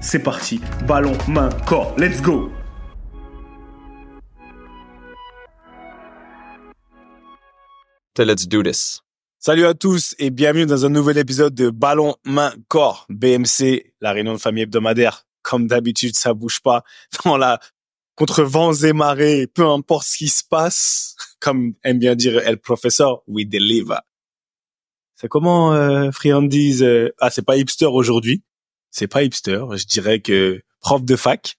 c'est parti. Ballon, main, corps. Let's go Let's do this. Salut à tous et bienvenue dans un nouvel épisode de Ballon, main, corps. BMC, la réunion de famille hebdomadaire. Comme d'habitude, ça bouge pas. Dans la, contre vents et marées, peu importe ce qui se passe, comme aime bien dire El Professeur, we deliver. C'est comment euh, Friandies euh, Ah, c'est pas hipster aujourd'hui. C'est pas hipster. Je dirais que prof de fac.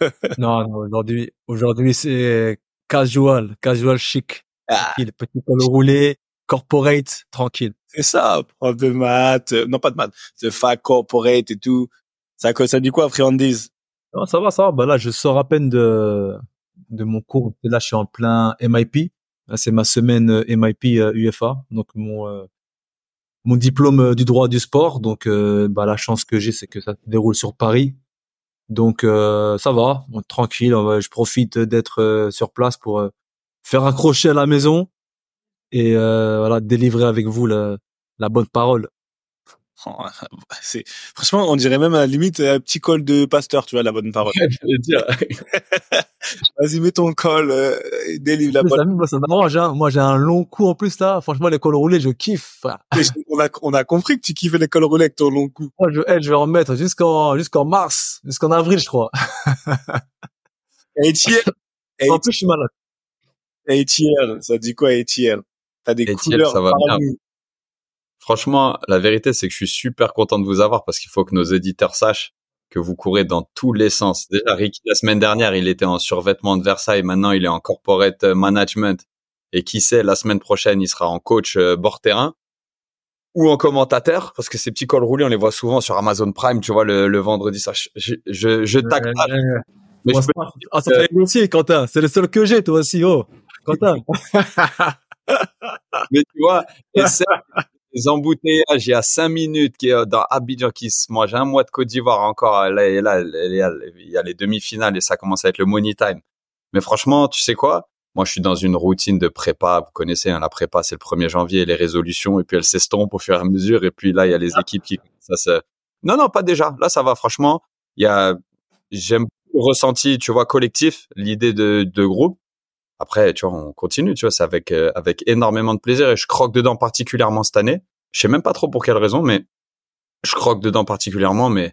non, non aujourd'hui, aujourd'hui c'est casual, casual chic. Ah. Il petit col roulé, corporate, tranquille. C'est ça, prof de maths, euh, non pas de maths, de fac, corporate et tout. Ça, ça dit quoi, Friandies Non, ça va, ça va. Bah là, je sors à peine de de mon cours. Là, je suis en plein MIP. Là, c'est ma semaine euh, MIP UFA. Euh, Donc mon mon diplôme du droit du sport. Donc bah la chance que j'ai, c'est que ça se déroule sur Paris. Donc ça va, tranquille. je profite d'être sur place pour faire accrocher à la maison et euh, voilà délivrer avec vous la bonne parole. Oh, c'est franchement, on dirait même à la limite un petit col de pasteur, tu vois, la bonne parole. Vas-y, mets ton col, euh, délivre la bonne. Moi, ça m'arrange. Hein. Moi, j'ai un long cou en plus là. Franchement, les cols roulés, je kiffe. on a on a compris que tu kiffais les cols roulés avec ton long cou. Moi, je, je vais en mettre jusqu'en jusqu'en mars, jusqu'en avril, je crois. et tu en plus, je suis malade. ATL, ça dit quoi ATL T'as des couleurs ça va bien. Franchement, la vérité, c'est que je suis super content de vous avoir parce qu'il faut que nos éditeurs sachent que vous courez dans tous les sens. Déjà, Ricky, la semaine dernière, il était en survêtement de Versailles. Maintenant, il est en corporate management. Et qui sait, la semaine prochaine, il sera en coach euh, bord terrain ou en commentateur parce que ces petits cols roulés, on les voit souvent sur Amazon Prime, tu vois, le, vendredi. Ça, je, je, je, Mais je peux... Ah, ça fait aussi, Quentin. C'est le seul que j'ai, toi aussi, oh. Quentin. Mais tu vois, les embouteillages, il y a cinq minutes qui est dans Abidjan qui se mange un mois de Côte d'Ivoire encore. Là, là, il y a les demi-finales et ça commence à être le money time. Mais franchement, tu sais quoi? Moi, je suis dans une routine de prépa. Vous connaissez, hein, la prépa, c'est le 1er janvier, les résolutions, et puis elles s'estompent au fur et à mesure. Et puis là, il y a les équipes qui, ça se, non, non, pas déjà. Là, ça va, franchement. Il y a, j'aime le ressenti, tu vois, collectif, l'idée de, de groupe. Après, tu vois, on continue, tu vois, c'est avec euh, avec énormément de plaisir et je croque dedans particulièrement cette année. Je sais même pas trop pour quelle raison, mais je croque dedans particulièrement. Mais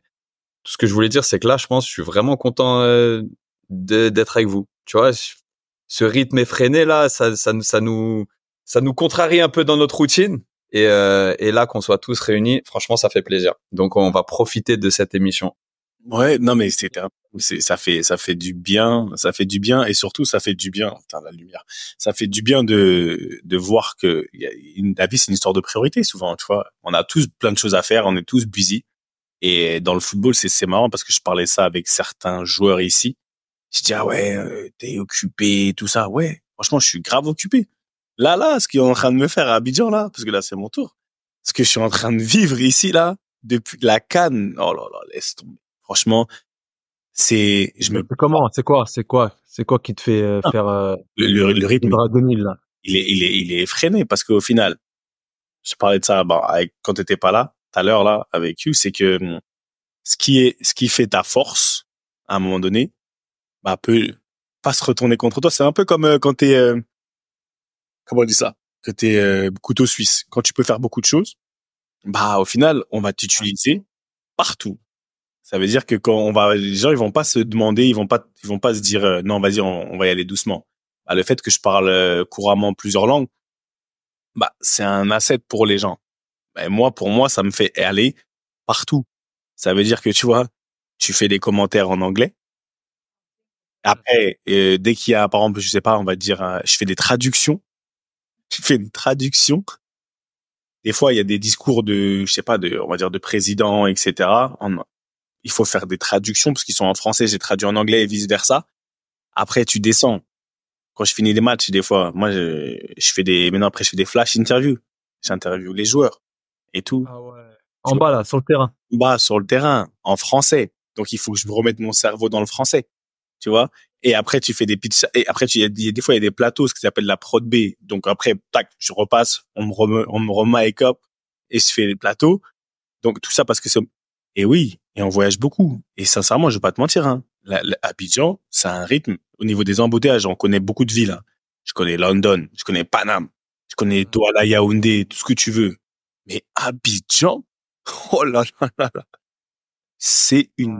tout ce que je voulais dire, c'est que là, je pense, je suis vraiment content euh, d'être avec vous. Tu vois, ce rythme effréné là, ça, ça, nous ça nous contrarie un peu dans notre routine. Euh, et là, qu'on soit tous réunis, franchement, ça fait plaisir. Donc, on va profiter de cette émission. Ouais, non mais c'est ça fait ça fait du bien, ça fait du bien et surtout ça fait du bien. Putain, la lumière. Ça fait du bien de de voir que la vie c'est une histoire de priorité souvent, tu vois. On a tous plein de choses à faire, on est tous busy et dans le football c'est c'est marrant parce que je parlais ça avec certains joueurs ici. Je dis ah ouais, euh, t'es occupé, tout ça. Ouais, franchement je suis grave occupé. Là là, ce qu'ils sont en train de me faire à Abidjan là, parce que là c'est mon tour. Ce que je suis en train de vivre ici là depuis la canne. Oh là là, laisse tomber Franchement, c'est je me comment? C'est quoi? C'est quoi? C'est quoi qui te fait euh, faire euh, le, le, rythme là? il est il est il est effréné parce qu'au final je parlais de ça bah, avec, quand t'étais pas là tout à l'heure là avec you c'est que hum, ce qui est ce qui fait ta force à un moment donné bah peut pas se retourner contre toi. C'est un peu comme euh, quand t'es comment on dit ça? Que t'es euh, couteau suisse. Quand tu peux faire beaucoup de choses, bah au final, on va t'utiliser partout. Ça veut dire que quand on va, les gens ils vont pas se demander, ils vont pas, ils vont pas se dire euh, non vas-y on, va y aller doucement. Bah, le fait que je parle euh, couramment plusieurs langues, bah c'est un asset pour les gens. Bah, moi pour moi ça me fait aller partout. Ça veut dire que tu vois, tu fais des commentaires en anglais. Après, euh, dès qu'il y a, par exemple, je sais pas, on va dire, je fais des traductions. Je fais des traductions des fois, il y a des discours de, je sais pas, de, on va dire de président, etc. il faut faire des traductions parce qu'ils sont en français, j'ai traduit en anglais et vice versa. Après, tu descends. Quand je finis les matchs, des fois, moi, je, je fais des, maintenant après, je fais des flash interviews. J'interviewe les joueurs et tout. Ah ouais. En bas là, sur le terrain. En bas, sur le terrain, en français. Donc, il faut que je me remette mon cerveau dans le français. Tu vois? Et après tu fais des pitchs et après tu y a, des fois il y a des plateaux ce qui s'appelle la prod B donc après tac je repasse on me remet on me remet up et je fais les plateaux donc tout ça parce que c'est et oui et on voyage beaucoup et sincèrement je vais pas te mentir hein la, Abidjan c'est un rythme au niveau des embouteillages on connaît beaucoup de villes hein. je connais London je connais Paname je connais Douala Yaoundé tout ce que tu veux mais Abidjan oh là là là, là. c'est une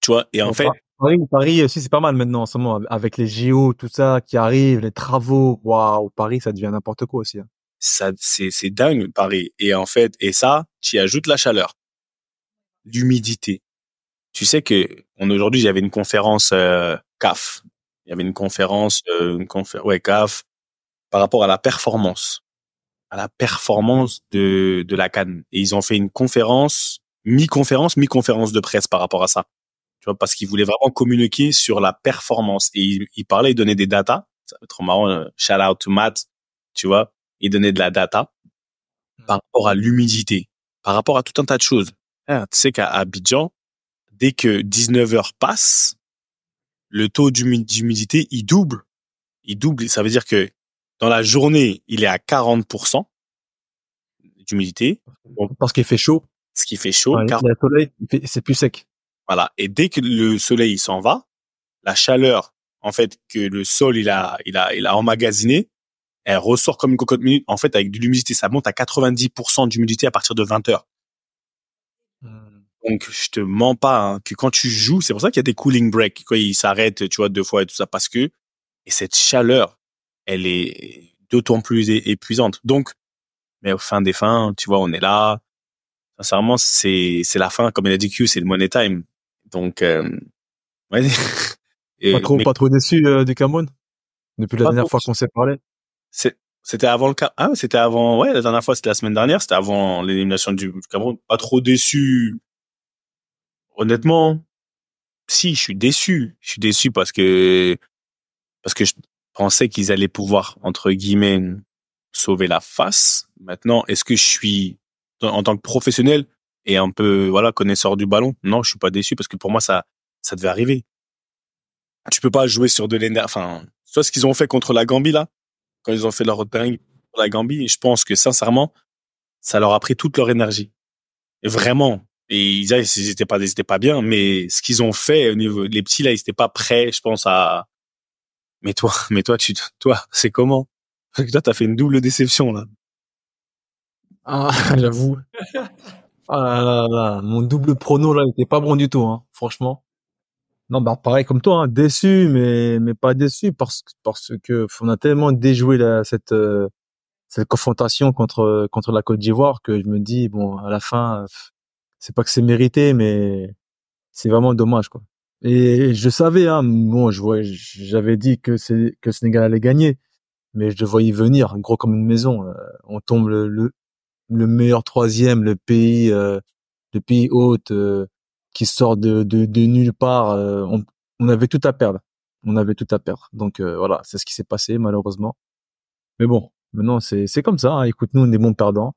tu vois et en fait Paris, Paris aussi, c'est pas mal maintenant en ce moment, avec les JO, tout ça qui arrive, les travaux. Waouh, Paris, ça devient n'importe quoi aussi. Hein. Ça, c'est, c'est dingue, Paris. Et en fait, et ça, tu ajoutes la chaleur, l'humidité. Tu sais que on aujourd'hui, j'avais une conférence euh, CAF. Il y avait une conférence, euh, une conférence, ouais, CAF, par rapport à la performance, à la performance de de la Cannes. Et ils ont fait une conférence, mi-conférence, mi-conférence de presse par rapport à ça parce qu'il voulait vraiment communiquer sur la performance. Et il, parlait, il donnait des data. Ça va être trop marrant. Euh, shout out to Matt, tu vois. Il donnait de la data par rapport à l'humidité, par rapport à tout un tas de choses. Ah, tu sais qu'à Abidjan, dès que 19 heures passent, le taux d'humidité, il double. Il double. Ça veut dire que dans la journée, il est à 40% d'humidité. Parce qu'il fait chaud. Ce qui fait chaud. car... Le soleil, c'est plus sec. Voilà. Et dès que le soleil s'en va, la chaleur, en fait, que le sol il a, il a, il a emmagasiné, elle ressort comme une cocotte minute. En fait, avec de l'humidité, ça monte à 90% d'humidité à partir de 20 heures. Donc, je te mens pas hein, que quand tu joues, c'est pour ça qu'il y a des cooling breaks, quoi, ils s'arrêtent, tu vois, deux fois et tout ça, parce que et cette chaleur, elle est d'autant plus épuisante. Donc, mais au fin des fins, tu vois, on est là. Sincèrement, c'est c'est la fin, comme il a dit Q, c'est le money time. Donc, euh, ouais. pas trop, pas trop déçu euh, du Cameroun? Depuis la dernière fois qu'on s'est parlé. C'était avant le. Ah, c'était avant. Ouais, la dernière fois, c'était la semaine dernière. C'était avant l'élimination du Cameroun. Pas trop déçu. Honnêtement, si, je suis déçu. Je suis déçu parce que parce que je pensais qu'ils allaient pouvoir entre guillemets sauver la face. Maintenant, est-ce que je suis en tant que professionnel et un peu voilà connaisseur du ballon, non, je suis pas déçu parce que pour moi ça ça devait arriver. Tu peux pas jouer sur de l'énergie. Enfin, soit ce qu'ils ont fait contre la Gambie là, quand ils ont fait leur dingue pour la Gambie, je pense que sincèrement, ça leur a pris toute leur énergie. Et vraiment. Et ils, ils étaient pas, ils pas bien, mais ce qu'ils ont fait au niveau, les petits là, ils étaient pas prêts, je pense à. Mais toi, mais toi, tu, toi, c'est comment? Toi, t'as fait une double déception là. Ah, j'avoue. Ah là là, mon double prono là, il était pas bon du tout, hein, franchement. Non, bah pareil comme toi, hein, déçu, mais mais pas déçu parce que parce que on a tellement déjoué la, cette euh, cette confrontation contre contre la Côte d'Ivoire que je me dis bon à la fin c'est pas que c'est mérité, mais c'est vraiment dommage quoi. Et je savais, hein, bon, je j'avais dit que c'est que Sénégal allait gagner, mais je le voyais venir, gros comme une maison. Euh, on tombe le, le meilleur troisième, le pays, euh, le pays hôte euh, qui sort de, de, de nulle part. Euh, on, on, avait tout à perdre. On avait tout à perdre. Donc voilà, c'est ce qui s'est passé malheureusement. Mais bon, maintenant c'est c'est comme ça. Hein. Écoute, nous on est bons perdants.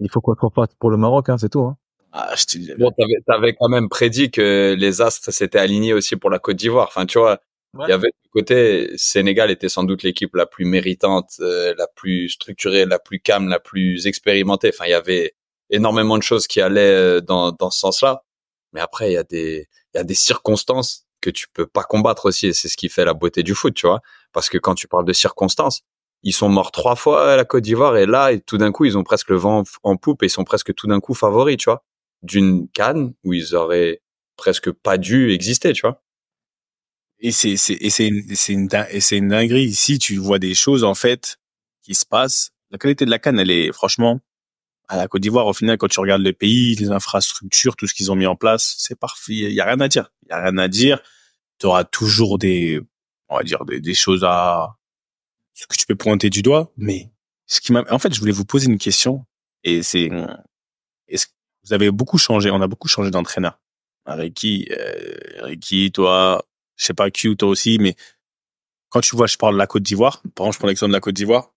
Il faut qu'on refasse pour le Maroc, hein, c'est tout. Hein. Ah, je te bon, t'avais, avais quand même prédit que les astres s'étaient alignés aussi pour la Côte d'Ivoire. Enfin, tu vois, il y avait du côté Sénégal était sans doute l'équipe la plus méritante, euh, la plus structurée, la plus calme, la plus expérimentée. Enfin, il y avait énormément de choses qui allaient euh, dans, dans ce sens-là. Mais après, il y a des il y a des circonstances que tu peux pas combattre aussi, et c'est ce qui fait la beauté du foot, tu vois. Parce que quand tu parles de circonstances, ils sont morts trois fois à la Côte d'Ivoire et là, tout d'un coup, ils ont presque le vent en poupe et ils sont presque tout d'un coup favoris, tu vois, d'une canne où ils auraient presque pas dû exister, tu vois. Et c'est c'est c'est c'est une dinguerie ici. Tu vois des choses en fait qui se passent. La qualité de la canne, elle est franchement à la Côte d'Ivoire. Au final, quand tu regardes le pays, les infrastructures, tout ce qu'ils ont mis en place, c'est parfait. Il y a rien à dire. Il y a rien à dire. Tu auras toujours des on va dire des choses à ce que tu peux pointer du doigt. Mais ce qui m'a en fait, je voulais vous poser une question et c'est est-ce que vous avez beaucoup changé. On a beaucoup changé d'entraîneur. Ricky, euh, Ricky, toi, je sais pas Q, toi aussi, mais quand tu vois, je parle de la Côte d'Ivoire, par exemple, je prends l'exemple de la Côte d'Ivoire,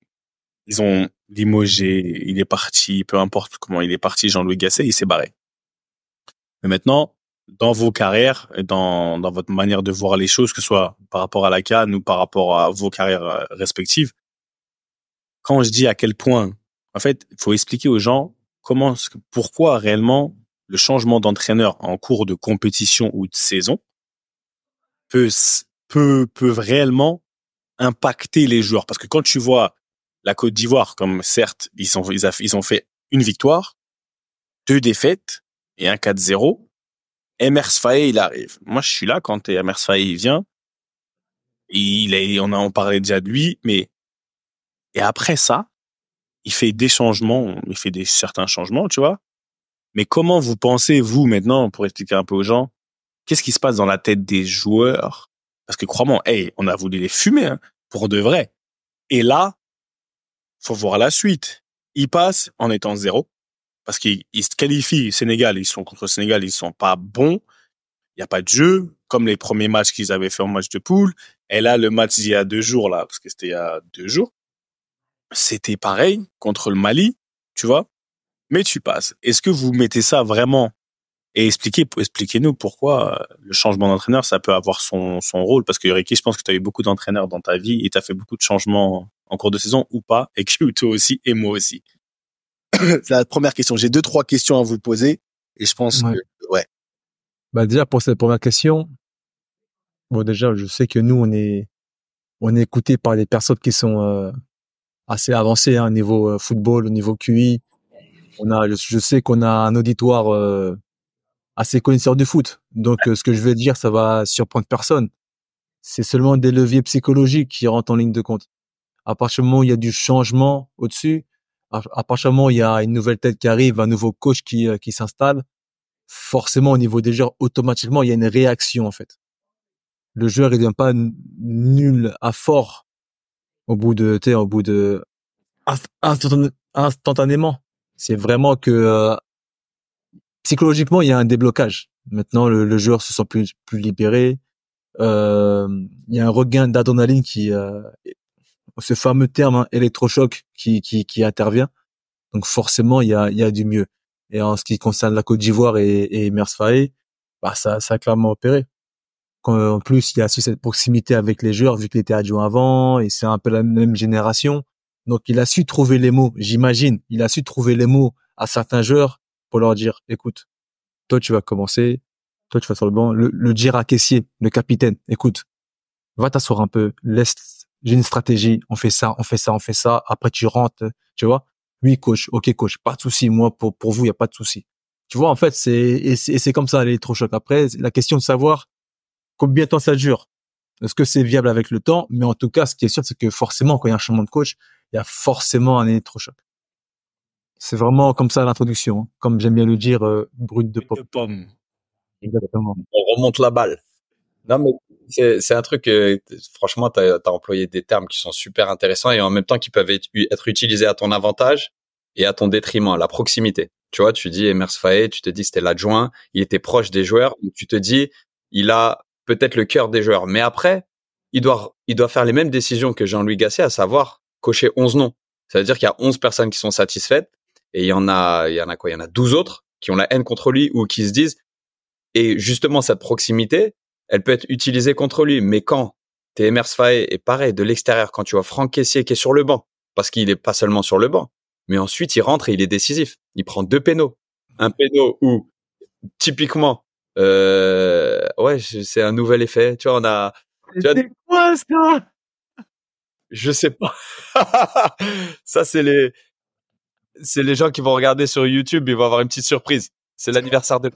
ils ont limogé, il est parti, peu importe comment il est parti, Jean-Louis Gasset, il s'est barré. Mais maintenant, dans vos carrières, et dans, dans votre manière de voir les choses, que ce soit par rapport à la Cannes ou par rapport à vos carrières euh, respectives, quand je dis à quel point, en fait, il faut expliquer aux gens comment, pourquoi réellement le changement d'entraîneur en cours de compétition ou de saison peut, peut, peut réellement impacter les joueurs. Parce que quand tu vois la Côte d'Ivoire, comme certes, ils, a- ils ont fait une victoire, deux défaites et un 4-0, Emers Faye, il arrive. Moi, je suis là quand Emers Faye, il vient. Il est, on a en parlé déjà de lui, mais, et après ça, il fait des changements, il fait des certains changements, tu vois. Mais comment vous pensez, vous, maintenant, pour expliquer un peu aux gens, qu'est-ce qui se passe dans la tête des joueurs? Parce que crois-moi, hey, on a voulu les fumer hein, pour de vrai. Et là, faut voir la suite. Ils passent en étant zéro parce qu'ils ils se qualifient. Sénégal, ils sont contre Sénégal, ils sont pas bons. Il y a pas de jeu comme les premiers matchs qu'ils avaient fait en match de poule. Et là, le match d'il y a deux jours là, parce que c'était il y a deux jours, c'était pareil contre le Mali, tu vois. Mais tu passes. Est-ce que vous mettez ça vraiment? Et expliquez, expliquez-nous pourquoi euh, le changement d'entraîneur, ça peut avoir son, son rôle. Parce que Ricky, je pense que tu as eu beaucoup d'entraîneurs dans ta vie et tu as fait beaucoup de changements en cours de saison ou pas. Et que toi aussi et moi aussi. C'est la première question. J'ai deux, trois questions à vous poser. Et je pense Ouais. que, ouais. Bah déjà pour cette première question, bon déjà je sais que nous on est on est écouté par des personnes qui sont euh, assez avancées hein, au niveau euh, football, au niveau QI. On a je, je sais qu'on a un auditoire euh, assez connaisseur du foot. Donc euh, ce que je vais dire ça va surprendre personne. C'est seulement des leviers psychologiques qui rentrent en ligne de compte. À partir du moment où il y a du changement au-dessus, à, partir du moment où il y a une nouvelle tête qui arrive, un nouveau coach qui euh, qui s'installe, forcément au niveau des joueurs, automatiquement, il y a une réaction en fait. Le joueur, il devient pas nul à fort au bout de, tu sais, au bout de inst- instantané- instantanément. C'est vraiment que euh, psychologiquement, il y a un déblocage. Maintenant, le, le joueur se sent plus plus libéré. Euh, il y a un regain d'adrénaline qui, euh, ce fameux terme hein, électrochoc qui, qui qui intervient. Donc forcément, il y a il y a du mieux. Et en ce qui concerne la Côte d'Ivoire et, et Mers Faé, bah ça, ça a clairement opéré. En plus, il y a su cette proximité avec les joueurs, vu qu'il était adjoint avant, et c'est un peu la même génération. Donc, il a su trouver les mots, j'imagine. Il a su trouver les mots à certains joueurs pour leur dire, écoute, toi, tu vas commencer, toi, tu vas sur le banc. Le, le Djira caissier, le capitaine, écoute, va t'asseoir un peu, laisse, j'ai une stratégie, on fait ça, on fait ça, on fait ça. Après, tu rentres, tu vois. Oui, coach. Ok, coach. Pas de souci. Moi, pour, pour vous, il y a pas de souci. Tu vois, en fait, c'est, et c'est et c'est comme ça, l'électrochoc. Après, la question de savoir combien de temps ça dure. Est-ce que c'est viable avec le temps? Mais en tout cas, ce qui est sûr, c'est que forcément, quand il y a un changement de coach, il y a forcément un électrochoc. C'est vraiment comme ça l'introduction. hein. Comme j'aime bien le dire, euh, brut de pommes. Exactement. on remonte la balle. Non, mais c'est, un truc, euh, franchement, tu as, employé des termes qui sont super intéressants et en même temps qui peuvent être, utilisés à ton avantage et à ton détriment, la proximité. Tu vois, tu dis Emers Faé, tu te dis c'était l'adjoint, il était proche des joueurs, tu te dis il a peut-être le cœur des joueurs, mais après, il doit, il doit faire les mêmes décisions que Jean-Louis Gasset, à savoir cocher 11 noms. Ça veut dire qu'il y a 11 personnes qui sont satisfaites et il y en a, il y en a quoi? Il y en a 12 autres qui ont la haine contre lui ou qui se disent, et justement, cette proximité, elle peut être utilisée contre lui. Mais quand? T'es Emers Faé, et pareil, de l'extérieur, quand tu vois Franck Caissier qui est sur le banc, parce qu'il est pas seulement sur le banc, mais ensuite il rentre et il est décisif. Il prend deux pénaux. Un péno où, typiquement, euh, ouais, c'est un nouvel effet. Tu vois, on a, C'est quoi ça? Je sais pas. ça, c'est les, c'est les gens qui vont regarder sur YouTube, ils vont avoir une petite surprise. C'est l'anniversaire de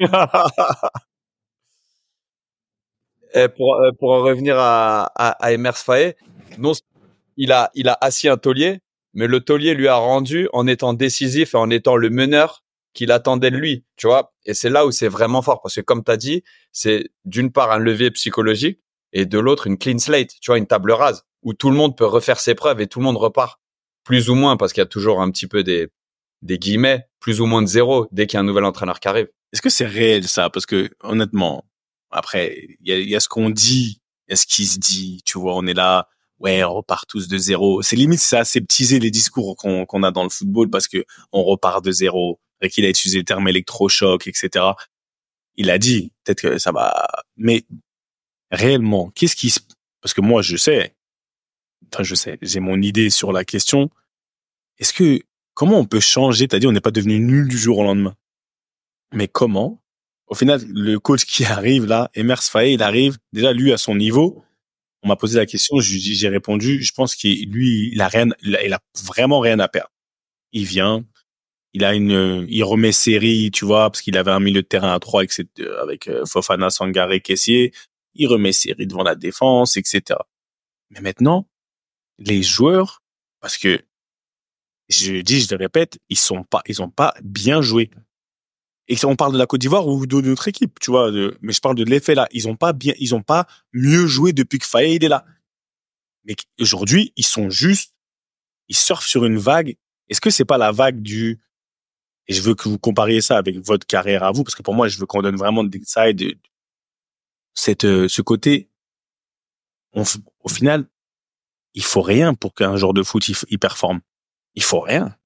Et pour, euh, pour en revenir à, à, à Emers Faé, non, il a, il a assis un taulier, mais le taulier lui a rendu en étant décisif et en étant le meneur qu'il attendait de lui, tu vois. Et c'est là où c'est vraiment fort parce que comme tu as dit, c'est d'une part un levier psychologique et de l'autre une clean slate, tu vois, une table rase où tout le monde peut refaire ses preuves et tout le monde repart plus ou moins parce qu'il y a toujours un petit peu des des guillemets, plus ou moins de zéro dès qu'il y a un nouvel entraîneur qui arrive. Est-ce que c'est réel ça? Parce que honnêtement, après, il y a, y a, ce qu'on dit, il y a ce qui se dit. Tu vois, on est là, ouais, on repart tous de zéro. C'est limite, c'est aseptiser les discours qu'on qu'on a dans le football parce que on repart de zéro. Et qu'il a utilisé le terme électrochoc, etc. Il a dit, peut-être que ça va, mais réellement, qu'est-ce qui se, parce que moi, je sais, enfin, je sais, j'ai mon idée sur la question. Est-ce que, comment on peut changer? T'as dit, on n'est pas devenu nul du jour au lendemain. Mais comment? Au final, le coach qui arrive là, Emers Faye, il arrive, déjà, lui, à son niveau. On m'a posé la question, j'ai répondu, je pense qu'il, lui, il a rien, a, vraiment rien à perdre. Il vient, il a une, il remet série, tu vois, parce qu'il avait un milieu de terrain à trois avec, avec euh, Fofana, Sangaré, Caissier. Il remet série devant la défense, etc. Mais maintenant, les joueurs, parce que je dis, je le répète, ils sont pas, pas bien joué. Et on parle de la Côte d'Ivoire ou de notre équipe, tu vois. De, mais je parle de l'effet là. Ils ont pas bien, ils ont pas mieux joué depuis que Faye est là. Mais aujourd'hui, ils sont juste, ils surfent sur une vague. Est-ce que c'est pas la vague du et je veux que vous compariez ça avec votre carrière à vous, parce que pour moi, je veux qu'on donne vraiment des de cette, euh, ce côté. On, au final, il faut rien pour qu'un joueur de foot il, performe. Il faut rien.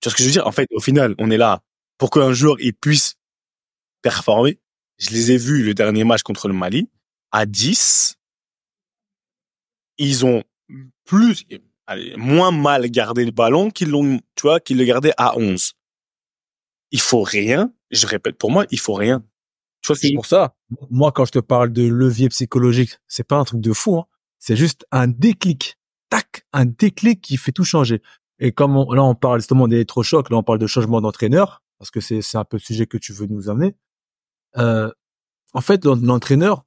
Tu vois ce que je veux dire? En fait, au final, on est là pour qu'un joueur il puisse performer. Je les ai vus le dernier match contre le Mali à 10. Ils ont plus, allez, moins mal gardé le ballon qu'ils l'ont, tu vois, qu'ils le gardaient à 11 il faut rien. Je répète, pour moi, il faut rien. Tu vois, c'est pour ça. Moi, quand je te parle de levier psychologique, c'est pas un truc de fou. Hein. C'est juste un déclic. Tac, un déclic qui fait tout changer. Et comme là, on parle justement d'électrochoc, là, on parle de changement d'entraîneur, parce que c'est un peu le sujet que tu veux nous amener. Euh, en fait, l'entraîneur,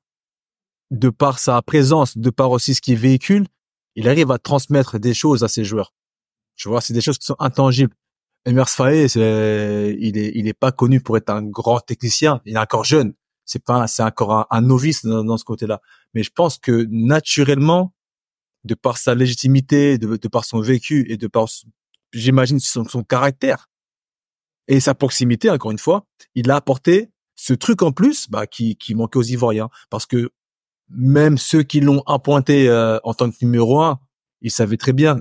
de par sa présence, de par aussi ce qu'il véhicule, il arrive à transmettre des choses à ses joueurs. Tu vois, c'est des choses qui sont intangibles. Emers Faé, il est, il est pas connu pour être un grand technicien. Il est encore jeune. C'est pas, c'est encore un, novice dans, ce côté-là. Mais je pense que naturellement, de par sa légitimité, de, par son vécu et de par, j'imagine, son caractère et sa proximité, encore une fois, il a apporté ce truc en plus, bah, qui, qui manquait aux Ivoiriens. Parce que même ceux qui l'ont appointé euh, en tant que numéro un, il savait très bien,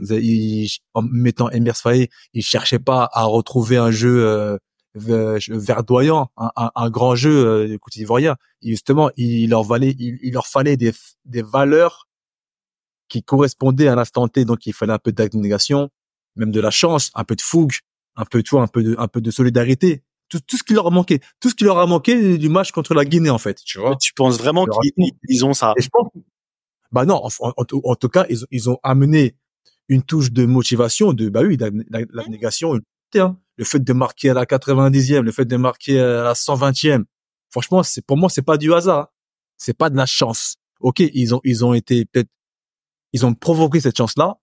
en mettant Emers Faye, il cherchait pas à retrouver un jeu euh, verdoyant, un, grand jeu euh, du côté ivoirien. justement, il leur valait, il, leur fallait des, des valeurs qui correspondaient à l'instant T. Donc, il fallait un peu d'abnégation, même de la chance, un peu de fougue, un peu, tu vois, un peu de, un peu de solidarité. Tout, tout ce qui leur a manqué, tout ce qui leur a manqué du match contre la Guinée, en fait. Tu vois. tu penses vraiment qu'ils ont ça? je pense, bah non, en, tout cas, ils, ils, ont amené une touche de motivation, de bah oui, l'abnégation, hein. le fait de marquer à la 90e, le fait de marquer à la 120e. Franchement, c'est pour moi, c'est pas du hasard, hein. c'est pas de la chance. Ok, ils ont ils ont été peut-être ils ont provoqué cette chance-là,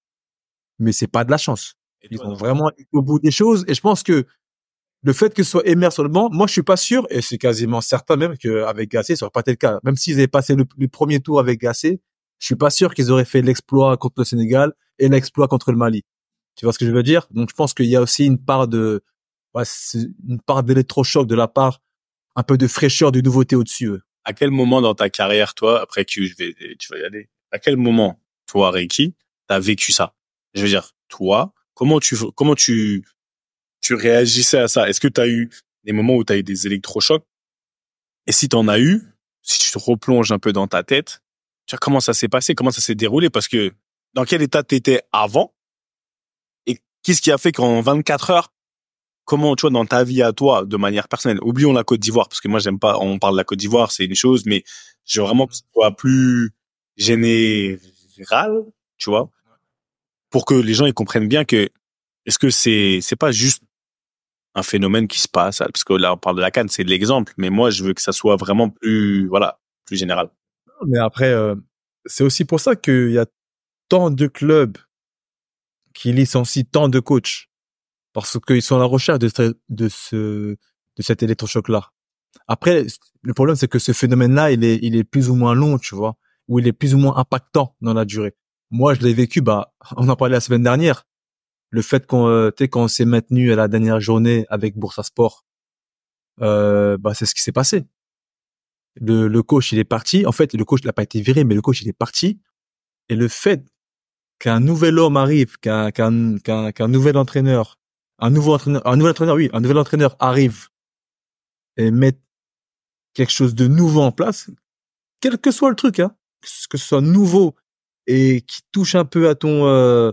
mais c'est pas de la chance. Ils ont vraiment été au bout des choses et je pense que le fait que ce soit Emer banc, moi je suis pas sûr et c'est quasiment certain même qu'avec Gassé ça aurait pas été le cas. Même s'ils avaient passé le, le premier tour avec Gassé, je suis pas sûr qu'ils auraient fait l'exploit contre le Sénégal et l'exploit contre le Mali. Tu vois ce que je veux dire? Donc je pense qu'il y a aussi une part de ouais, une part d'électrochoc de la part un peu de fraîcheur, de nouveauté au-dessus. À quel moment dans ta carrière, toi, après que je vais, tu vas y aller, à quel moment, toi, Reiki, t'as vécu ça? Je veux dire, toi, comment tu, comment tu, tu réagissais à ça? Est-ce que tu as eu des moments où tu as eu des électrochocs? Et si tu en as eu, si tu te replonges un peu dans ta tête, tu vois, comment ça s'est passé, comment ça s'est déroulé, parce que dans quel état tu étais avant? Et qu'est-ce qui a fait qu'en 24 heures, comment, tu vois, dans ta vie à toi, de manière personnelle, oublions la Côte d'Ivoire, parce que moi, j'aime pas, on parle de la Côte d'Ivoire, c'est une chose, mais je veux vraiment que ce soit plus général, tu vois, pour que les gens ils comprennent bien que est-ce que c'est c'est pas juste un phénomène qui se passe? Parce que là on parle de la canne, c'est de l'exemple, mais moi je veux que ça soit vraiment plus voilà plus général. Mais après, euh, c'est aussi pour ça qu'il y a tant de clubs qui licencient tant de coachs parce qu'ils sont à la recherche de ce, de ce de cet électrochoc là. Après, le problème c'est que ce phénomène-là, il est il est plus ou moins long, tu vois, ou il est plus ou moins impactant dans la durée. Moi, je l'ai vécu, bah, on en parlait la semaine dernière. Le fait qu'on, euh, qu'on s'est maintenu à la dernière journée avec Boursa Sport, euh, bah, c'est ce qui s'est passé. Le, le coach, il est parti. En fait, le coach n'a pas été viré, mais le coach, il est parti. Et le fait qu'un nouvel homme arrive, qu'un, qu'un, qu'un, nouvel entraîneur, un nouveau entraîneur, un nouvel entraîneur, oui, un nouvel entraîneur arrive et met quelque chose de nouveau en place, quel que soit le truc, hein, que ce soit nouveau et qui touche un peu à ton euh,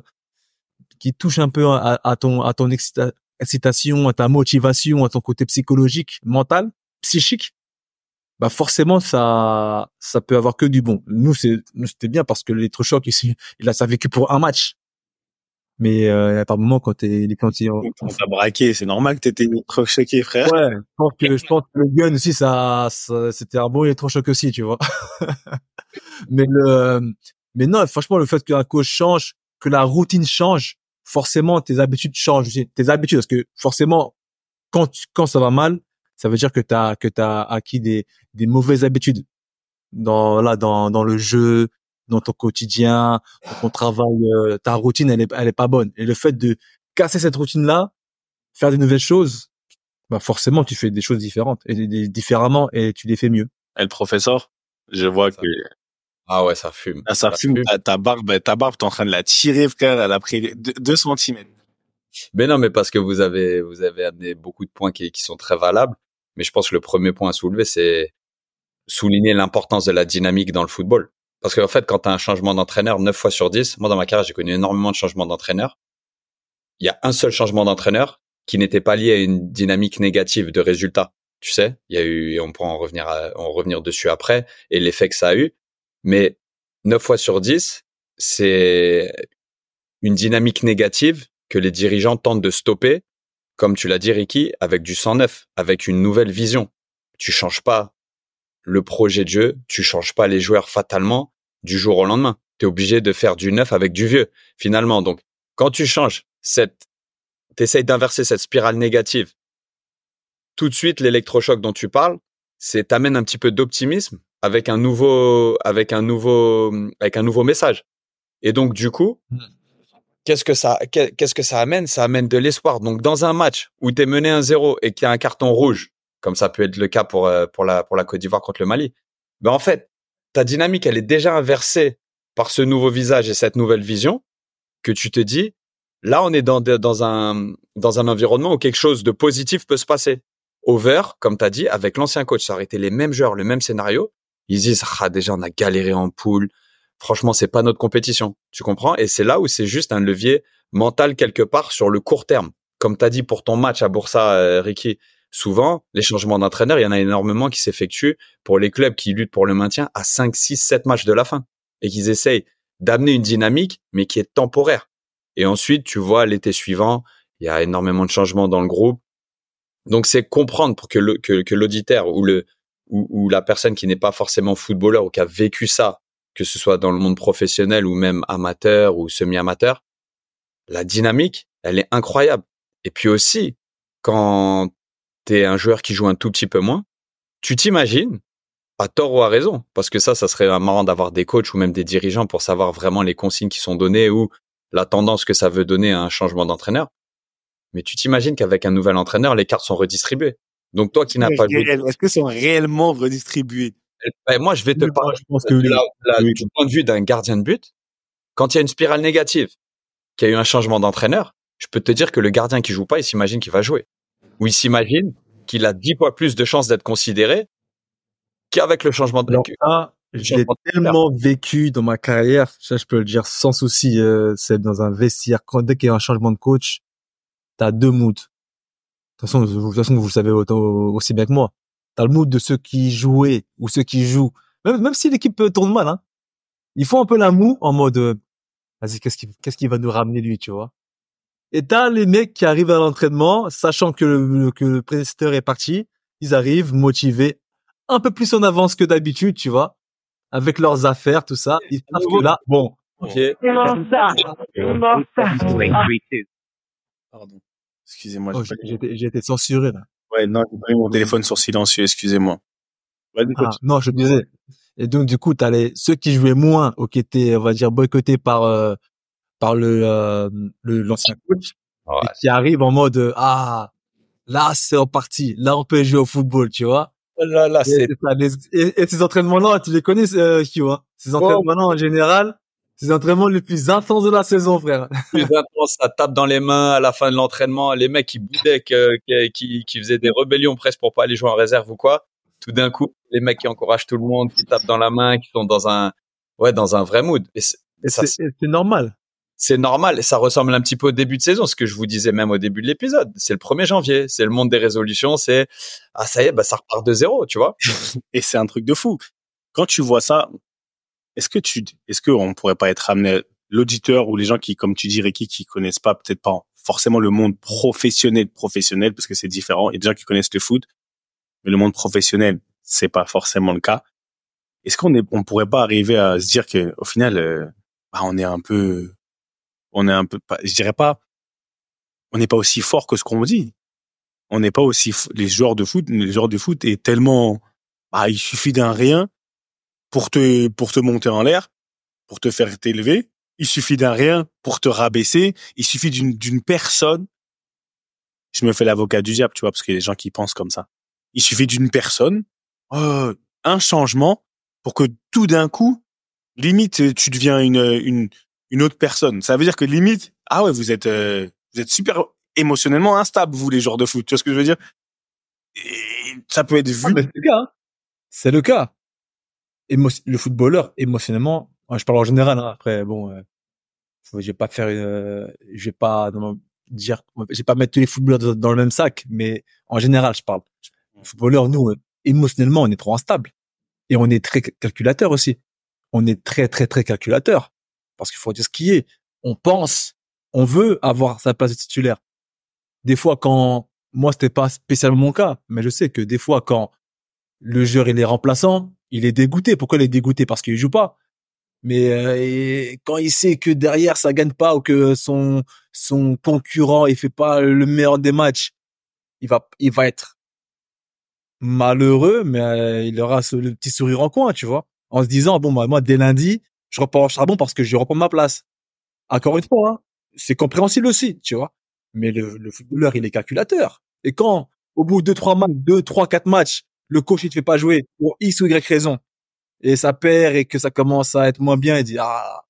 qui touche un peu à, à ton à ton excitation, à ta motivation, à ton côté psychologique, mental, psychique, bah forcément ça ça peut avoir que du bon. Nous c'est c'était bien parce que l'électrochoc ici, il a ça vécu pour un match. Mais euh, par moment quand t'es quand tu on t'a braqué, c'est normal que t'étais électrochoqué, frère. Ouais, je pense que je pense que le gun aussi ça, ça c'était un bon électrochoc aussi, tu vois. mais le mais non, franchement, le fait qu'un coach change, que la routine change, forcément, tes habitudes changent. Tes habitudes, parce que forcément, quand, quand ça va mal, ça veut dire que tu as, que as acquis des, des mauvaises habitudes dans, là, dans, dans le jeu, dans ton quotidien, dans ton travail, euh, ta routine, elle est, elle est pas bonne. Et le fait de casser cette routine-là, faire des nouvelles choses, bah forcément, tu fais des choses différentes et différemment et tu les fais mieux. Et le professeur, je vois que ah ouais, ça fume. Ah, ça, fume. Ta, barbe, ta barbe, t'es en train de la tirer, frère. Elle a pris 2 centimètres. Mais non, mais parce que vous avez, vous avez amené beaucoup de points qui, qui sont très valables. Mais je pense que le premier point à soulever, c'est souligner l'importance de la dynamique dans le football. Parce qu'en fait, quand tu as un changement d'entraîneur 9 fois sur 10, moi dans ma carrière, j'ai connu énormément de changements d'entraîneur. Il y a un seul changement d'entraîneur qui n'était pas lié à une dynamique négative de résultat. Tu sais, il y a eu, et on pourra en revenir, en revenir dessus après, et l'effet que ça a eu. Mais 9 fois sur 10, c'est une dynamique négative que les dirigeants tentent de stopper, comme tu l'as dit Ricky, avec du 109, avec une nouvelle vision. Tu changes pas le projet de jeu, tu changes pas les joueurs fatalement du jour au lendemain. Tu es obligé de faire du neuf avec du vieux, finalement. Donc, quand tu changes cette, t'essayes d'inverser cette spirale négative, tout de suite, l'électrochoc dont tu parles, c'est t'amène un petit peu d'optimisme avec un nouveau, avec un nouveau, avec un nouveau message. Et donc, du coup, hmm. qu'est-ce que ça, qu'est-ce que ça amène? Ça amène de l'espoir. Donc, dans un match où tu es mené 1-0 et qu'il y a un carton rouge, comme ça peut être le cas pour, euh, pour la, pour la Côte d'Ivoire contre le Mali, ben, en fait, ta dynamique, elle est déjà inversée par ce nouveau visage et cette nouvelle vision que tu te dis, là, on est dans, dans un, dans un environnement où quelque chose de positif peut se passer. Over, comme tu as dit, avec l'ancien coach, ça aurait été les mêmes joueurs, le même scénario. Ils disent ah déjà on a galéré en poule. Franchement, c'est pas notre compétition. Tu comprends? Et c'est là où c'est juste un levier mental quelque part sur le court terme. Comme tu as dit pour ton match à Boursa, euh, Ricky, souvent, les changements d'entraîneur, il y en a énormément qui s'effectuent pour les clubs qui luttent pour le maintien à 5, 6, 7 matchs de la fin et qu'ils essayent d'amener une dynamique, mais qui est temporaire. Et ensuite, tu vois, l'été suivant, il y a énormément de changements dans le groupe. Donc, c'est comprendre pour que l'auditeur que, ou le, ou, la personne qui n'est pas forcément footballeur ou qui a vécu ça, que ce soit dans le monde professionnel ou même amateur ou semi-amateur, la dynamique, elle est incroyable. Et puis aussi, quand tu es un joueur qui joue un tout petit peu moins, tu t'imagines, à tort ou à raison, parce que ça, ça serait marrant d'avoir des coachs ou même des dirigeants pour savoir vraiment les consignes qui sont données ou la tendance que ça veut donner à un changement d'entraîneur. Mais tu t'imagines qu'avec un nouvel entraîneur, les cartes sont redistribuées. Donc toi qui n'as pas Est-ce que sont réellement redistribués eh ben, Moi, je vais te parler je pense que du point de vue d'un gardien de but. Quand il y a une spirale négative, qu'il y a eu un changement d'entraîneur, je peux te dire que le gardien qui joue pas, il s'imagine qu'il va jouer. Ou il s'imagine qu'il a dix fois plus de chances d'être considéré qu'avec le changement de ah, je l'ai tellement vécu dans ma carrière, ça je peux le dire sans souci, euh, c'est dans un vestiaire. Quand dès qu'il y a un changement de coach, t'as deux moods toute façon, de toute façon, vous le savez aussi bien que moi. T'as le mood de ceux qui jouaient ou ceux qui jouent. Même, même si l'équipe tourne mal, hein. Ils font un peu la moue en mode, euh, vas-y, qu'est-ce qui, qu'est-ce qui va nous ramener lui, tu vois? Et t'as les mecs qui arrivent à l'entraînement, sachant que le, que le prédécesseur est parti, ils arrivent motivés, un peu plus en avance que d'habitude, tu vois, avec leurs affaires, tout ça. Ils savent que là, bon, ok. Pardon. Excusez-moi. Oh, j'ai été- censuré là. Ouais, non, j'ai pas mis mon téléphone sur silencieux, excusez-moi. Vas-y, Ah, non, je disais. Et donc du coup, t'as les ceux qui jouaient moins ou qui étaient, on va dire, boycottés par euh, par le euh, l'ancien coach Ouais. et qui arrivent en mode ah là c'est reparti, là on peut jouer au football, tu vois. Oh là là, Et, et- et ces entraînements-là, tu les connais, euh, Kyo, hein Ces entraînements-là en général, c'est les entraînements les plus intenses de la saison, frère. plus intense, ça tape dans les mains à la fin de l'entraînement. Les mecs qui boudaient, que- que- qui, qui faisaient des rébellions presque pour pas aller jouer en réserve ou quoi. Tout d'un coup, les mecs qui encouragent tout le monde, qui tapent dans la main, qui sont dans un, ouais, dans un vrai mood. Et c'est normal. c'est normal. Et ça ressemble un petit peu au début de saison, ce que je vous disais même au début de l'épisode. C'est le 1er janvier. C'est le monde des résolutions. C'est, ah, ça y est, bah, ça repart de zéro, tu vois. Et c'est un truc de fou. Quand tu vois ça, est-ce que tu, est-ce qu'on pourrait pas être amené, l'auditeur ou les gens qui, comme tu dis, Ricky, qui connaissent pas, peut-être pas forcément le monde professionnel, professionnel, parce que c'est différent. Il y a des gens qui connaissent le foot, mais le monde professionnel, c'est pas forcément le cas. Est-ce qu'on est, on pourrait pas arriver à se dire que, au final, euh, bah, on est un peu, on est un peu, je dirais pas, on n'est pas aussi fort que ce qu'on dit. On n'est pas aussi, les joueurs de foot, les joueurs de foot est tellement, bah, il suffit d'un rien pour te, pour te monter en l'air, pour te faire t'élever. Il suffit d'un rien pour te rabaisser. Il suffit d'une, d'une personne. Je me fais l'avocat du diable, tu vois, parce qu'il y a des gens qui pensent comme ça. Il suffit d'une personne, euh, un changement pour que tout d'un coup, limite, tu deviens une, une, une autre personne. Ça veut dire que limite, ah ouais, vous êtes, euh, vous êtes super émotionnellement instable, vous, les joueurs de foot. Tu vois ce que je veux dire? Et ça peut être vu. Ah, mais c'est le cas. hein. C'est le cas. Le footballeur, émotionnellement, je parle en général. hein, après, bon, euh, je vais pas faire, euh, je vais pas non, dire, je vais pas mettre tous les footballeurs dans, le même sac, mais en général, je parle. Les footballeurs, nous, euh, émotionnellement, on est trop instable et on est très calculateur aussi. On est très, très, très calculateur parce qu'il faut dire ce qui est. On pense, on veut avoir sa place de titulaire. Des fois, quand moi, c'était pas spécialement mon cas, mais je sais que des fois, quand le joueur il est remplaçant, il est dégoûté. Pourquoi il est dégoûté? Parce qu'il joue pas. Mais euh, quand il sait que derrière ça gagne pas ou que son son concurrent il fait pas le meilleur des matchs, il va il va être malheureux, mais euh, il aura le petit sourire en coin, tu vois, en se disant bon bah moi dès lundi je repars au charbon parce que je reprends ma place. Encore une fois, hein, c'est compréhensible aussi, tu vois. Mais le, le footballeur il est calculateur. Et quand au bout de deux trois matchs, deux trois quatre matchs, le coach il te fait pas jouer pour x ou y raison et ça perd et que ça commence à être moins bien, il dit ah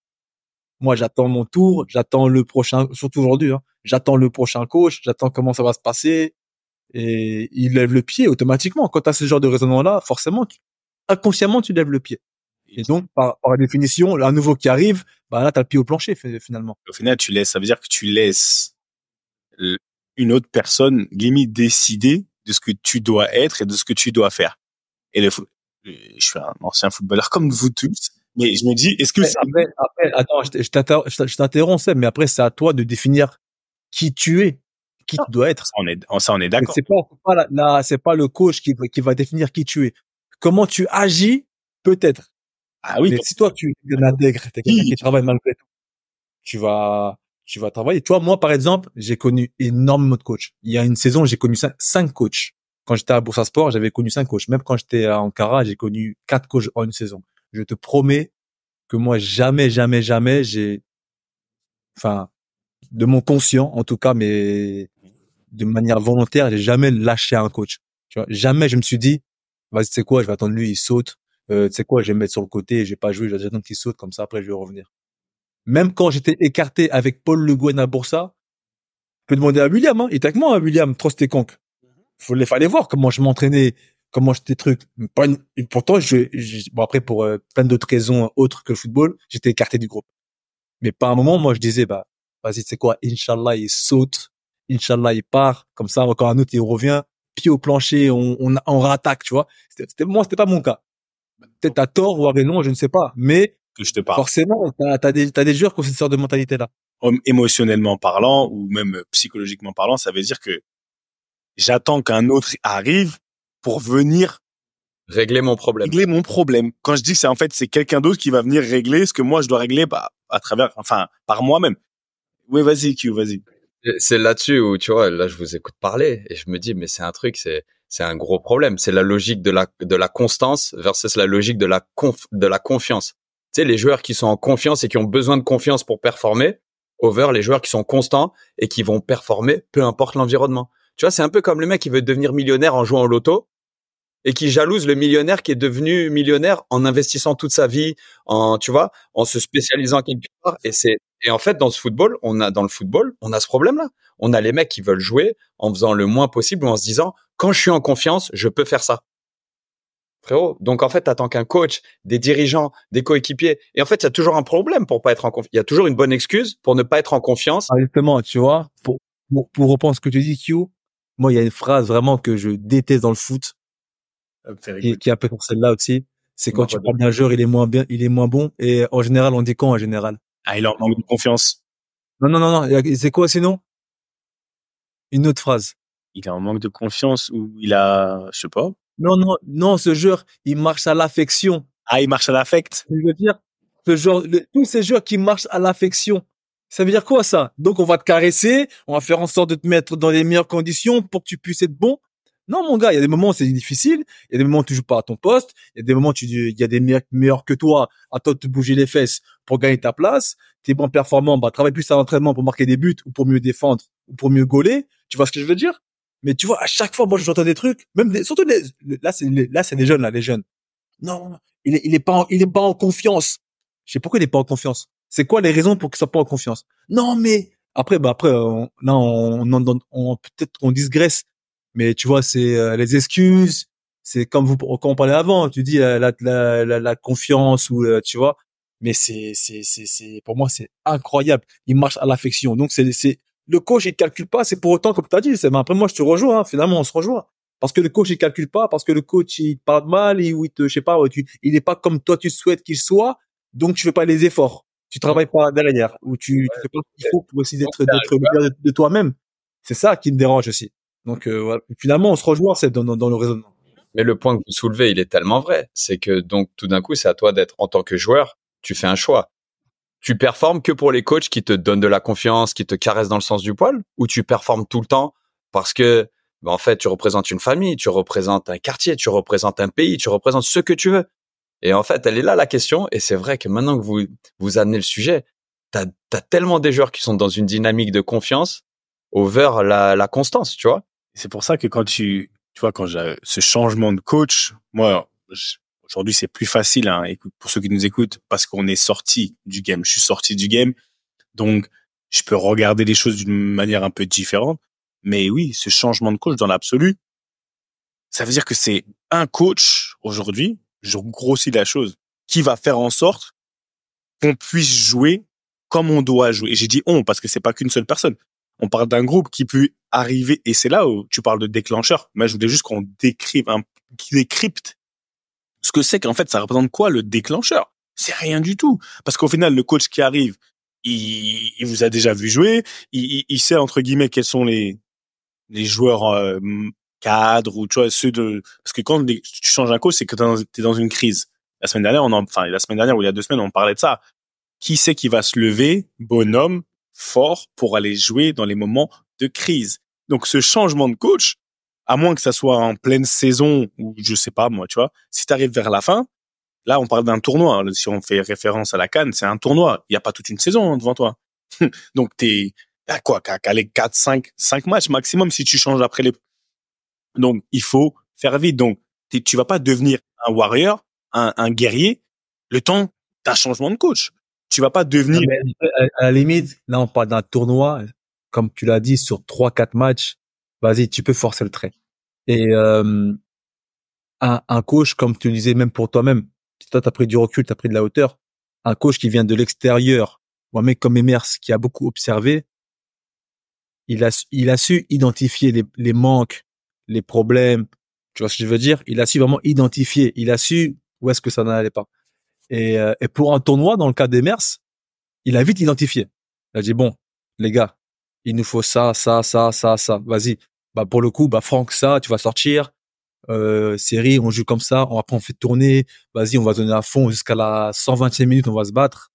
moi j'attends mon tour, j'attends le prochain, surtout aujourd'hui, hein, j'attends le prochain coach, j'attends comment ça va se passer et il lève le pied automatiquement. Quand tu as ce genre de raisonnement là, forcément, inconsciemment tu lèves le pied. Et donc par, par définition, un nouveau qui arrive, bah là t'as le pied au plancher fi- finalement. au final, tu laisses, ça veut dire que tu laisses une autre personne limite décider de ce que tu dois être et de ce que tu dois faire. Et le, fo- je suis un ancien footballeur comme vous tous, mais je me dis, est-ce que Après, après, après, attends, je t'interromps, mais après c'est à toi de définir qui tu es, qui tu dois être. ça, on est, ça, on est d'accord. C'est pas, pas la, la- c'est pas le coach qui, va- qui va définir qui tu es. Comment tu agis, peut-être. Ah oui, Mais si toi tu es quelqu'un d'intègre, t'es quelqu'un qui travaille malgré tout, tu vas, tu vas travailler. Toi, moi, par exemple, j'ai connu énormément de coachs. Il y a une saison, j'ai connu cinq, cinq coachs. Quand j'étais à Boursa Sport, j'avais connu cinq coachs. Même quand j'étais à Ankara, j'ai connu quatre coachs en une saison. Je te promets que moi, jamais, jamais, jamais, j'ai, enfin, de mon conscient, en tout cas, mais de manière volontaire, j'ai jamais lâché un coach. Tu vois, jamais je me suis dit, vas-y, tu sais quoi, je vais attendre lui, il saute. Euh, tu sais quoi, je vais me mettre sur le côté, je vais pas jouer, je vais attendre qu'il saute, comme ça, après, je vais revenir. Même quand j'étais écarté avec Paul Le Guen à Boursa, je peux demander à William, hein, il était avec moi, hein, William, Trosteconque. Faut les fallait voir comment je m'entraînais, comment j'étais truc. Pas une- et pourtant, je, je- bon après pour euh, plein d'autres raisons autres que le football, j'étais écarté du groupe. Mais par un moment, moi, je disais, bah, vas-y, c'est quoi, Inch'Allah, il saute, Inch'Allah, il part, comme ça, encore un autre, il revient, pied au plancher, on, on, on rattaque, tu vois. C'était, c'était- moi, c'était pas mon cas. Peut-être à tort ou à raison, je ne sais pas. Mais que je te parle. Forcément, t'as as des, t'as des joueurs qui ont cette sorte de mentalité-là. Émotionnellement parlant ou même psychologiquement parlant, ça veut dire que j'attends qu'un autre arrive pour venir Régler mon problème. régler mon problème. Quand je dis que c'est en fait c'est quelqu'un d'autre qui va venir régler ce que moi je dois régler bah, à travers, enfin par moi-même. Oui, vas-y, Q, vas-y. C'est là-dessus où, tu vois, là, je vous écoute parler et je me dis, mais c'est un truc, c'est, c'est un gros problème. C'est la logique de la, de la constance versus la logique de la conf, de la confiance. Tu sais, les joueurs qui sont en confiance et qui ont besoin de confiance pour performer, over les joueurs qui sont constants et qui vont performer, peu importe l'environnement. Tu vois, c'est un peu comme le mec qui veut devenir millionnaire en jouant au loto et qui jalouse le millionnaire qui est devenu millionnaire en investissant toute sa vie, en, tu vois, en se spécialisant quelque part. Et c'est, et en fait, dans ce football, on a, dans le football, on a ce problème-là. On a les mecs qui veulent jouer en faisant le moins possible ou en se disant, quand je suis en confiance, je peux faire ça. Frérot. Donc, en fait, t'attends qu'un coach, des dirigeants, des coéquipiers. Et en fait, il y a toujours un problème pour pas être en confiance. Il y a toujours une bonne excuse pour ne pas être en confiance. Ah, Justement, tu vois, pour, pour, pour reprendre ce que tu dis, Q, moi, il y a une phrase vraiment que je déteste dans le foot, qui, qui est un peu pour celle-là aussi. C'est quand tu pas parles d'un joueur, il est moins bien, il est moins bon. Et en général, on dit quand en général? Ah, il en manque de confiance. Non, non, non, non. a- C'est quoi sinon? Une autre phrase. Il est en manque de confiance ou il a, je sais pas. Non, non, non, ce joueur, il marche à l'affection. Ah, il marche à l'affect. Je veux dire, ce genre, le- tous ces joueurs qui marchent à l'affection. Ça veut dire quoi, ça? Donc, on va te caresser, on va faire en sorte de te mettre dans les meilleures conditions pour que tu puisses être bon. Non, mon gars, il y a des moments où c'est difficile, il y a des moments où tu joues pas à ton poste, il y a des moments où tu, il y a des meilleurs, meilleurs que toi, à toi de te bouger les fesses pour gagner ta place. T'es bon performant, bah, travaille plus à l'entraînement pour marquer des buts ou pour mieux défendre ou pour mieux gauler. Tu vois ce que je veux dire? Mais tu vois, à chaque fois, moi, j'entends des trucs, même des- surtout les, là, c'est, là, c'est les jeunes, là, les jeunes. Non, il est, il est pas, en- il est pas en confiance. Je sais pourquoi il est pas en confiance. C'est quoi les raisons pour qu'il soit pas en confiance? Non, mais après, bah après, on, là, on, on, on- peut-être qu'on digresse, mais tu vois, c'est euh, les excuses. C'est comme vous, quand on parlait avant, tu dis euh, la, la, la, la confiance ou euh, tu vois. Mais c'est, c'est, c'est, c'est, pour moi, c'est incroyable. Il marche à l'affection. Donc c'est, c'est, le coach, il calcule pas. C'est pour autant, comme tu as dit, c'est, après, moi, je te rejoins, hein. finalement, on se rejoint. Parce que le coach, il calcule pas, parce que le coach, il te parle mal, il, ou il te, je sais pas, il est pas comme toi, tu souhaites qu'il soit. Donc, tu fais pas les efforts. Tu travailles pas derrière, ou tu, tu fais pas ce qu'il faut pour essayer d'être, d'être de, de toi-même. C'est ça qui me dérange aussi. Donc, euh, voilà. finalement, on se rejoint, c'est dans, dans, dans le raisonnement. Mais le point que vous soulevez, il est tellement vrai. C'est que donc tout d'un coup, c'est à toi d'être en tant que joueur, tu fais un choix. Tu performes que pour les coachs qui te donnent de la confiance, qui te caressent dans le sens du poil, ou tu performes tout le temps parce que ben, en fait, tu représentes une famille, tu représentes un quartier, tu représentes un pays, tu représentes ce que tu veux. Et en fait, elle est là la question. Et c'est vrai que maintenant que vous vous amenez le sujet, t'as as tellement des joueurs qui sont dans une dynamique de confiance over la, la constance, tu vois. C'est pour ça que quand tu, tu vois, quand ce changement de coach, moi, je- aujourd'hui, c'est plus facile, hein, pour ceux qui nous écoutent, parce qu'on est sorti du game. Je suis sorti du game. Donc, je peux regarder les choses d'une manière un peu différente. Mais oui, ce changement de coach dans l'absolu, ça veut dire que c'est un coach aujourd'hui, je grossis la chose, qui va faire en sorte qu'on puisse jouer comme on doit jouer. Et j'ai dit on parce que c'est pas qu'une seule personne. On parle d'un groupe qui peut arriver, et c'est là où tu parles de déclencheur. Mais je voulais juste qu'on décrive, un, décrypte ce que c'est qu'en fait, ça représente quoi le déclencheur? C'est rien du tout. Parce qu'au final, le coach qui arrive, il, vous a déjà vu jouer, il, sait entre guillemets quels sont les les joueurs euh, cadres ou tu vois ceux de parce que quand tu changes un coach, c'est que tu es dans une crise. La semaine dernière, on en, enfin la semaine dernière ou il y a deux semaines, on parlait de ça. Qui c'est qui va se lever, bonhomme, fort pour aller jouer dans les moments de crise? Donc ce changement de coach, à moins que ça soit en pleine saison ou je sais pas moi, tu vois, si tu arrives vers la fin, là on parle d'un tournoi. Si on fait référence à la Cannes, c'est un tournoi. Il y a pas toute une saison hein, devant toi. Donc t'es à quoi qu'à les 4 5 5 matchs maximum si tu changes après les Donc il faut faire vite. Donc tu vas pas devenir un warrior, un, un guerrier le temps d'un changement de coach. Tu vas pas devenir à, à la limite, là, on parle d'un tournoi, comme tu l'as dit, sur trois, quatre matchs. Vas-y, tu peux forcer le trait. Et euh, un, un coach, comme tu le disais, même pour toi-même, toi, t'as pris du recul, t'as pris de la hauteur. Un coach qui vient de l'extérieur, ou un mec comme Emers, qui a beaucoup observé, il a, il a su identifier les, les manques, les problèmes. Tu vois ce que je veux dire? Il a su vraiment identifier. Il a su où est-ce que ça n'allait pas. Et, euh, et pour un tournoi, dans le cas des Mers, il a vite identifié. Il a dit bon, les gars, il nous faut ça, ça, ça, ça, ça. Vas-y. Bah pour le coup, bah Franck, ça, tu vas sortir. Euh, série, on joue comme ça. On, après, on fait tourner. Vas-y, on va donner à fond jusqu'à la 120e minute, on va se battre.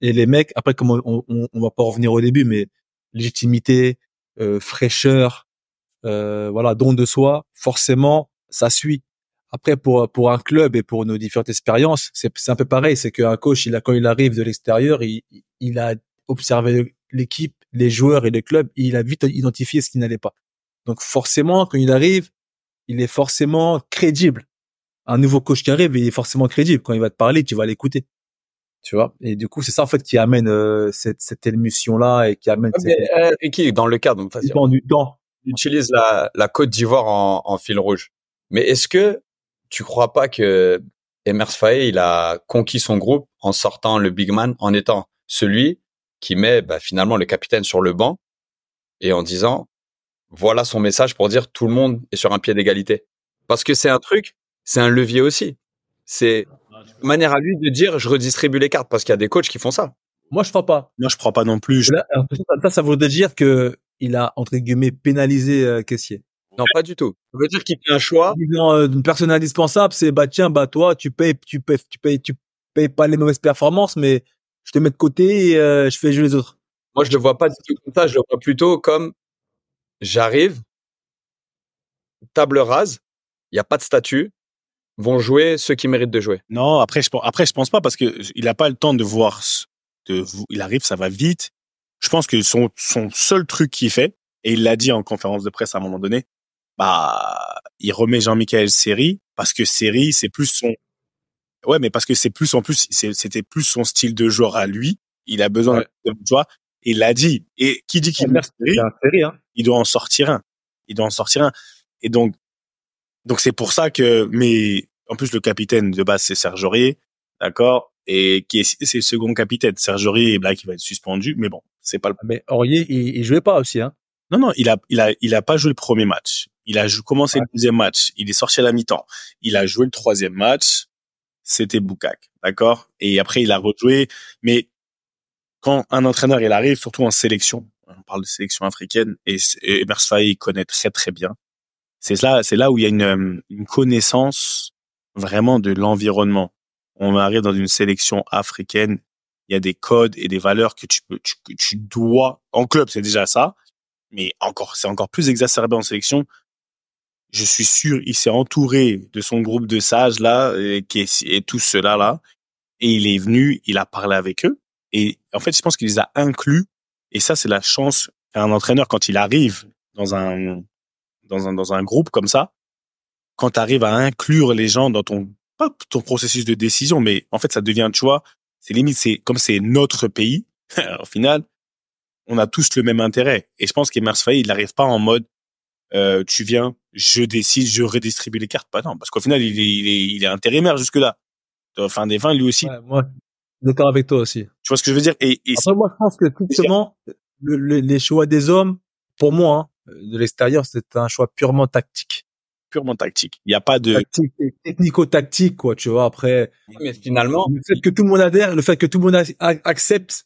Et les mecs, après, comme on, on, on va pas revenir au début, mais légitimité, euh, fraîcheur, euh, voilà, don de soi, forcément, ça suit. Après, pour pour un club et pour nos différentes expériences, c'est c'est un peu pareil. C'est qu'un coach, il a quand il arrive de l'extérieur, il il a observé l'équipe, les joueurs et le club, il a vite identifié ce qui n'allait pas. Donc forcément, quand il arrive, il est forcément crédible. Un nouveau coach qui arrive, il est forcément crédible. Quand il va te parler, tu vas l'écouter. Tu vois? Et du coup, c'est ça en fait qui amène euh, cette, cette émotion-là et qui amène... Ouais, euh, et qui, dans le cadre, donc, du temps. utilise la, la Côte d'Ivoire en, en fil rouge. Mais est-ce que tu crois pas que Emers Faye, il a conquis son groupe en sortant le big man, en étant celui qui met bah, finalement le capitaine sur le banc et en disant voilà son message pour dire tout le monde est sur un pied d'égalité. Parce que c'est un truc, c'est un levier aussi. C'est une manière à lui de dire je redistribue les cartes parce qu'il y a des coachs qui font ça. Moi, je crois pas. Moi, je crois pas non plus. Je... Là, ça, ça voudrait dire que il a entre guillemets pénalisé euh, Caissier. Non, pas du tout. Ça veut dire qu'il fait un choix. Disant, euh, une personne indispensable, c'est bah tiens, bah toi, tu payes, tu payes, tu payes, tu payes pas les mauvaises performances, mais je te mets de côté et euh, je fais jouer les autres. Moi, je le vois pas du tout comme ça. Je le vois plutôt comme j'arrive, table rase, il n'y a pas de statut, vont jouer ceux qui méritent de jouer. Non, après je après je pense pas parce que il a pas le temps de voir de il arrive, ça va vite. Je pense que son son seul truc qu'il fait et il l'a dit en conférence de presse à un moment donné, bah il remet Jean-Michel Seri parce que Seri c'est plus son Ouais, mais parce que c'est plus en plus c'était plus son style de joueur à lui, il a besoin Ouais. de tu vois, il l'a dit et qui dit qu'il un série, hein. il doit en sortir un. Il doit en sortir un. Et donc, donc c'est pour ça que, mais en plus le capitaine de base c'est Serge Aurier, d'accord, et qui est c'est le second capitaine. Serge Aurier est là qui va être suspendu, mais bon, c'est pas le. Mais Aurier, il, il jouait pas aussi, hein. Non non, il a il a il a pas joué le premier match. Il a jou- commencé Ouais. le deuxième match. Il est sorti à la mi-temps. Il a joué le troisième match. C'était Boukak, d'accord. Et après il a rejoué. Mais quand un entraîneur il arrive, surtout en sélection, on parle de sélection africaine, et, et Emers Faye il connaît très très bien. C'est là, c'est là où il y a une, euh, une connaissance vraiment de l'environnement. On arrive dans une sélection africaine, il y a des codes et des valeurs que tu peux, tu, que tu dois, en club c'est déjà ça, mais encore, c'est encore plus exacerbé en sélection. Je suis sûr, il s'est entouré de son groupe de sages là, et, qui est, et tous ceux-là là, et il est venu, il a parlé avec eux, et en fait, je pense qu'il les a inclus, et ça c'est la chance qu'un entraîneur quand il arrive dans un dans un dans un groupe comme ça, quand tu arrives à inclure les gens dans ton pas ton processus de décision, mais en fait ça devient, tu vois, c'est limite c'est comme c'est notre pays. au final, on a tous le même intérêt. Et je pense qu'Emers Faye, il n'arrive pas en mode euh, tu viens, je décide, je redistribue les cartes. Pas non, parce qu'au final, il est, il est, il est intérimaire jusque là. Fin des fins, lui aussi. D'accord avec toi aussi. Tu vois ce que je veux dire? Et, et Après, moi, je pense que typiquement, le, le- les choix des hommes, pour moi, hein, de l'extérieur, c'est un choix purement tactique. purement tactique. Il n'y a pas de. Tactique, technico-tactique, quoi, tu vois. Après, Mais finalement, le fait que tout le monde adhère, le fait que tout le monde a- a- accepte,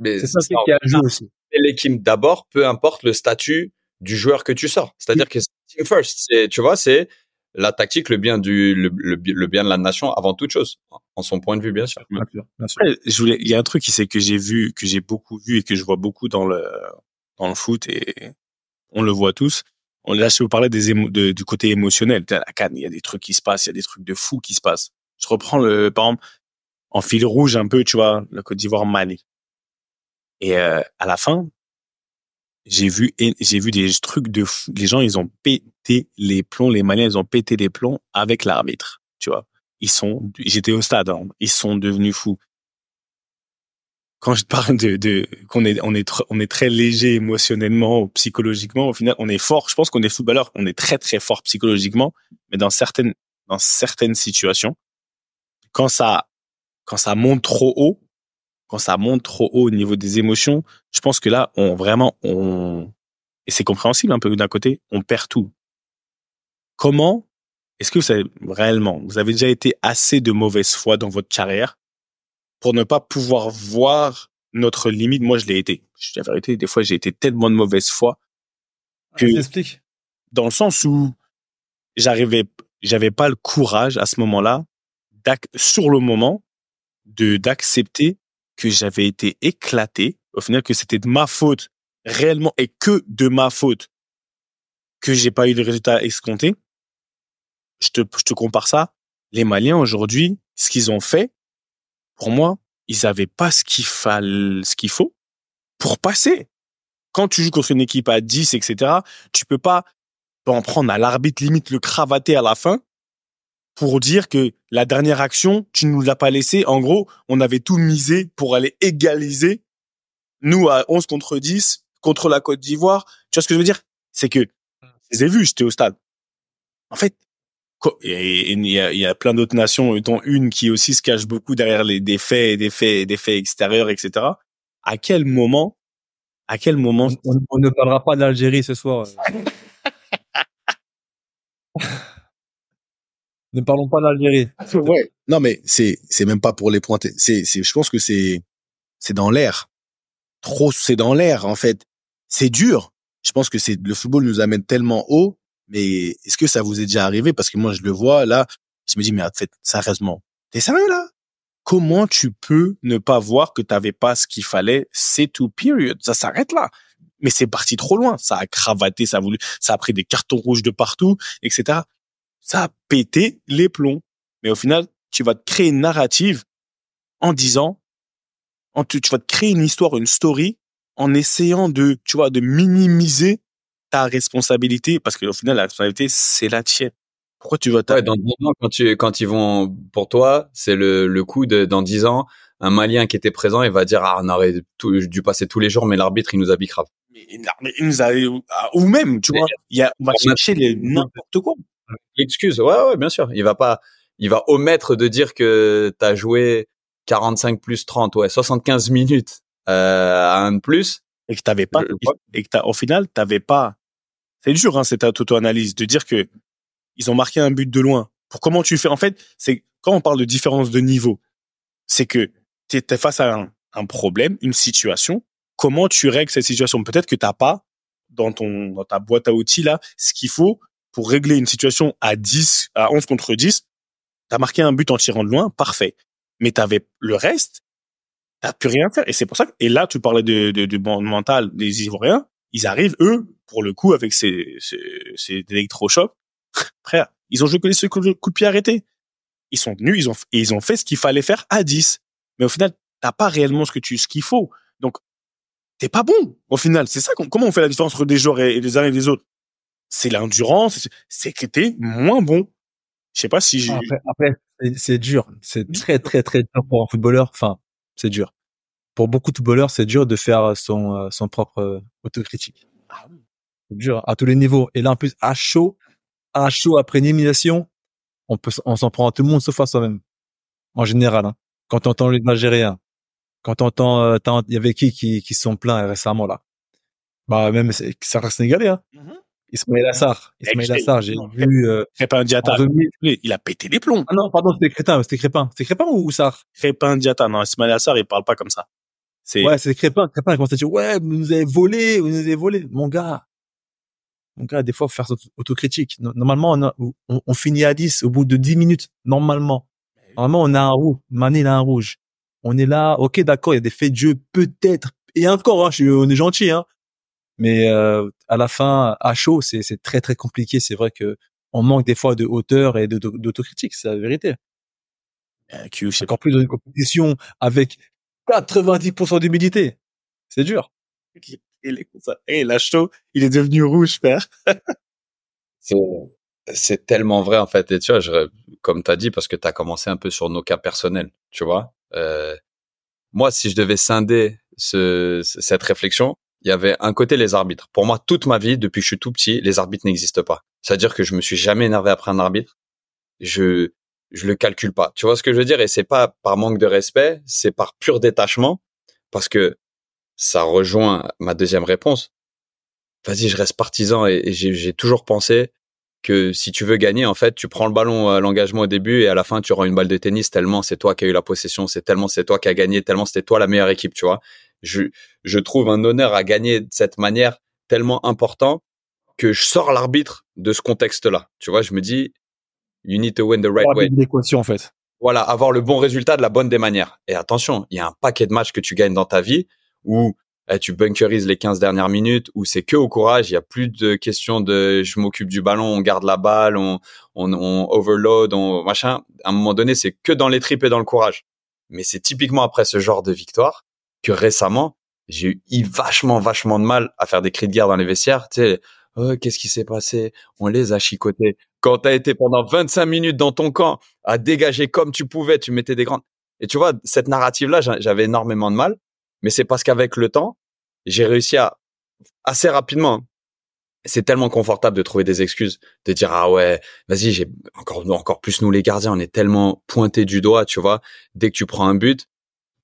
mais c'est ça ça, qui a joué aussi. et l'équipe d'abord, peu importe le statut du joueur que tu sors. C'est-à-dire que c'est team first. C'est, tu vois, c'est la tactique, le bien du, le, le, le bien de la nation avant toute chose. En son point de vue, bien sûr. Bien sûr, bien sûr. Après, je voulais, il y a un truc qui c'est que j'ai vu, que j'ai beaucoup vu et que je vois beaucoup dans le, dans le foot et on le voit tous. On, là, je vous parlais des émo- de- du côté émotionnel. Tu sais, À la canne, il y a des trucs qui se passent, il y a des trucs de fou qui se passent. Je reprends le, par exemple, en fil rouge un peu, tu vois, la Côte d'Ivoire Mali. Et euh, à la fin, j'ai vu, j'ai vu des trucs de fou. Les gens, ils ont pété les plombs. Les Maliens, ils ont pété les plombs avec l'arbitre, tu vois. Ils sont, j'étais au stade, hein, ils sont devenus fous. Quand je parle de, de qu'on est, on est, on est très léger émotionnellement, psychologiquement, au final, on est fort. Je pense qu'on est footballeur, on est très très fort psychologiquement, mais dans certaines, dans certaines situations, quand ça, quand ça monte trop haut, quand ça monte trop haut au niveau des émotions, je pense que là, on vraiment, on, et c'est compréhensible un peu d'un côté, on perd tout. Comment est-ce que vous avez réellement, vous avez déjà été assez de mauvaise foi dans votre carrière pour ne pas pouvoir voir notre limite? Moi, je l'ai été. Je dis la vérité, des fois, j'ai été tellement de mauvaise foi que, Explique. dans le sens où j'arrivais, j'avais pas le courage à ce moment-là, sur le moment, de, d'accepter que j'avais été éclaté, au final, que c'était de ma faute, réellement, et que de ma faute, que j'ai pas eu le résultat escompté. Je te, je te compare ça. Les Maliens, aujourd'hui, ce qu'ils ont fait, pour moi, ils avaient pas ce qu'il fallait, ce qu'il faut pour passer. Quand tu joues contre une équipe à 10, etc., tu peux pas en prendre à l'arbitre, limite le cravater à la fin, pour dire que la dernière action, tu nous l'as pas laissé. En gros, on avait tout misé pour aller égaliser. Nous, à 11 contre 10, contre la Côte d'Ivoire. Tu vois ce que je veux dire? C'est que, je les ai vus, j'étais au stade. En fait, il y a, il y a plein d'autres nations, dont une qui aussi se cache beaucoup derrière les, des faits, des faits, des faits extérieurs, etc. À quel moment, à quel moment, On, on- on ne parlera pas d'Algérie ce soir. ne parlons pas d'Algérie. Ouais. Non, mais c'est, c'est même pas pour les pointer. C'est, c'est, je pense que c'est, c'est dans l'air. Trop, c'est dans l'air, en fait. C'est dur. Je pense que c'est, le football nous amène tellement haut, mais est-ce que ça vous est déjà arrivé? Parce que moi, je le vois, là, je me dis, mais en fait, sérieusement, t'es sérieux, là? Comment tu peux ne pas voir que t'avais pas ce qu'il fallait? C'est tout, period. Ça s'arrête là. Mais c'est parti trop loin. Ça a cravaté, ça a voulu, ça a pris des cartons rouges de partout, etc. Ça a pété les plombs. Mais au final, tu vas te créer une narrative en disant, en tu, tu vas te créer une histoire, une story, en essayant de, tu vois, de minimiser ta responsabilité, parce qu'au final, la responsabilité, c'est la tienne. Pourquoi tu vas Ouais, dans 10 ans, quand tu, quand ils vont, pour toi, c'est le, le coup de, dans 10 ans, un Malien qui était présent, il va dire, ah, on aurait tout- dû passer tous les jours, mais l'arbitre, il nous a bicrave. il nous a, ou même, tu vois, il y a, on va chercher n'importe quoi. Excuse, ouais, ouais, bien sûr. Il va pas, il va omettre de dire que t'as joué 45 plus 30, ouais, 75 minutes, euh, à un de plus. Et que t'avais pas, Je- et que t'as, au final, t'avais pas, c'est dur, hein, cette auto-analyse, de dire que ils ont marqué un but de loin. Pour comment tu fais, en fait, c'est, quand on parle de différence de niveau, c'est que t'es t'es face à un, un problème, une situation. Comment tu règles cette situation? Peut-être que t'as pas dans ton, dans ta boîte à outils, là, ce qu'il faut pour régler une situation à 10, à 11 contre 10. T'as marqué un but en tirant de loin, parfait. Mais t'avais le reste, t'as plus rien faire. Et c'est pour ça que, et là, tu parlais de, du bon- mental des Ivoiriens. Ils arrivent, eux, pour le coup, avec ces, ces, ces électrochocs. Frère, ils ont joué que les coups de pied arrêtés. Ils sont venus, ils ont, et ils ont fait ce qu'il fallait faire à 10. Mais au final, t'as pas réellement ce que tu, ce qu'il faut. Donc, t'es pas bon. Au final, c'est ça. Comment on fait la différence entre des joueurs et, et les uns et les autres? C'est l'endurance, c'est- que t'es moins bon. Je sais pas si j'ai, Après, après, c'est- dur. C'est très, très, très dur pour un footballeur. Enfin, c'est dur. Pour beaucoup de footballeurs, c'est dur de faire son, euh, son propre euh, autocritique. C'est dur à tous les niveaux. Et là, en plus, à chaud, à chaud après une élimination, on peut, on s'en prend à tout le monde sauf à soi-même. En général, hein. Quand on entend les Algériens, quand on entend, euh, t'as- il y avait qui qui, qui sont plaints récemment là? Bah même c'est- certains Sénégalais, hein. Mhm. Ismaël Assar, Excellent. Assar, j'ai vu euh, Crépin Diata, en 2000 il a pété les plombs. Ah non, pardon, c'était Crétin, c'était Crépin. C'était Crépin ou Sarr? Crépin Diata, non, Ismaël Assar, il parle pas comme ça. C'est, Ouais, c'est Crépin. Crépin, il commence à dire, ouais, vous nous avez volé, vous nous avez volé. Mon gars, mon gars, des fois, faut faire autocritique. No- Normalement, on, a- on, on finit à 10 au bout de 10 minutes. Normalement. Normalement, on a un rouge. Mané, il a un rouge. On est là, ok, d'accord, il y a des faits de jeu, peut-être. Et encore, hein, je on est gentil, hein. Mais euh, à la fin, à chaud, c'est c'est très très compliqué. C'est vrai que on manque des fois de hauteur et de- d'autocritique, c'est la vérité. euh, Q, pas. Encore plus dans une compétition avec 90% d'humidité. C'est dur. Il est comme ça. Eh, lâche chaud, il est devenu rouge, frère. C'est, c'est tellement vrai, en fait. Et tu vois, je, comme t'as dit, parce que t'as commencé un peu sur nos cas personnels, tu vois. Euh, moi, si je devais scinder ce, cette réflexion, il y avait un côté les arbitres. Pour moi, toute ma vie, depuis que je suis tout petit, les arbitres n'existent pas. C'est-à-dire que je me suis jamais énervé après un arbitre. Je, je le calcule pas. Tu vois ce que je veux dire? Et c'est pas par manque de respect, c'est par pur détachement, parce que ça rejoint ma deuxième réponse. Vas-y, je reste partisan et, j'ai toujours pensé que si tu veux gagner, en fait, tu prends le ballon à l'engagement au début et à la fin, tu rends une balle de tennis tellement c'est toi qui as eu la possession, c'est tellement c'est toi qui as gagné, tellement c'était toi la meilleure équipe, tu vois. Je, je trouve un honneur à gagner de cette manière tellement important que je sors l'arbitre de ce contexte-là. Tu vois, je me dis, you need to win the right way. L'équation, en fait. Voilà, avoir le bon résultat de la bonne des manières. Et attention, il y a un paquet de matchs que tu gagnes dans ta vie où eh, tu bunkerises les 15 dernières minutes, où c'est que au courage, il y a plus de questions de je m'occupe du ballon, on garde la balle, on, on, on overload, on machin. À un moment donné, c'est que dans les tripes et dans le courage. Mais c'est typiquement après ce genre de victoire que récemment, j'ai eu vachement, vachement de mal à faire des cris de guerre dans les vestiaires. Tu sais, oh, qu'est-ce qui s'est passé? On les a chicotés. Quand tu as été pendant 25 minutes dans ton camp à dégager comme tu pouvais, tu mettais des grandes. Et tu vois, cette narrative-là, j'avais énormément de mal. Mais c'est parce qu'avec le temps, j'ai réussi à assez rapidement. C'est tellement confortable de trouver des excuses, de dire ah ouais, vas-y, j'ai encore encore plus nous les gardiens, on est tellement pointés du doigt, tu vois. Dès que tu prends un but,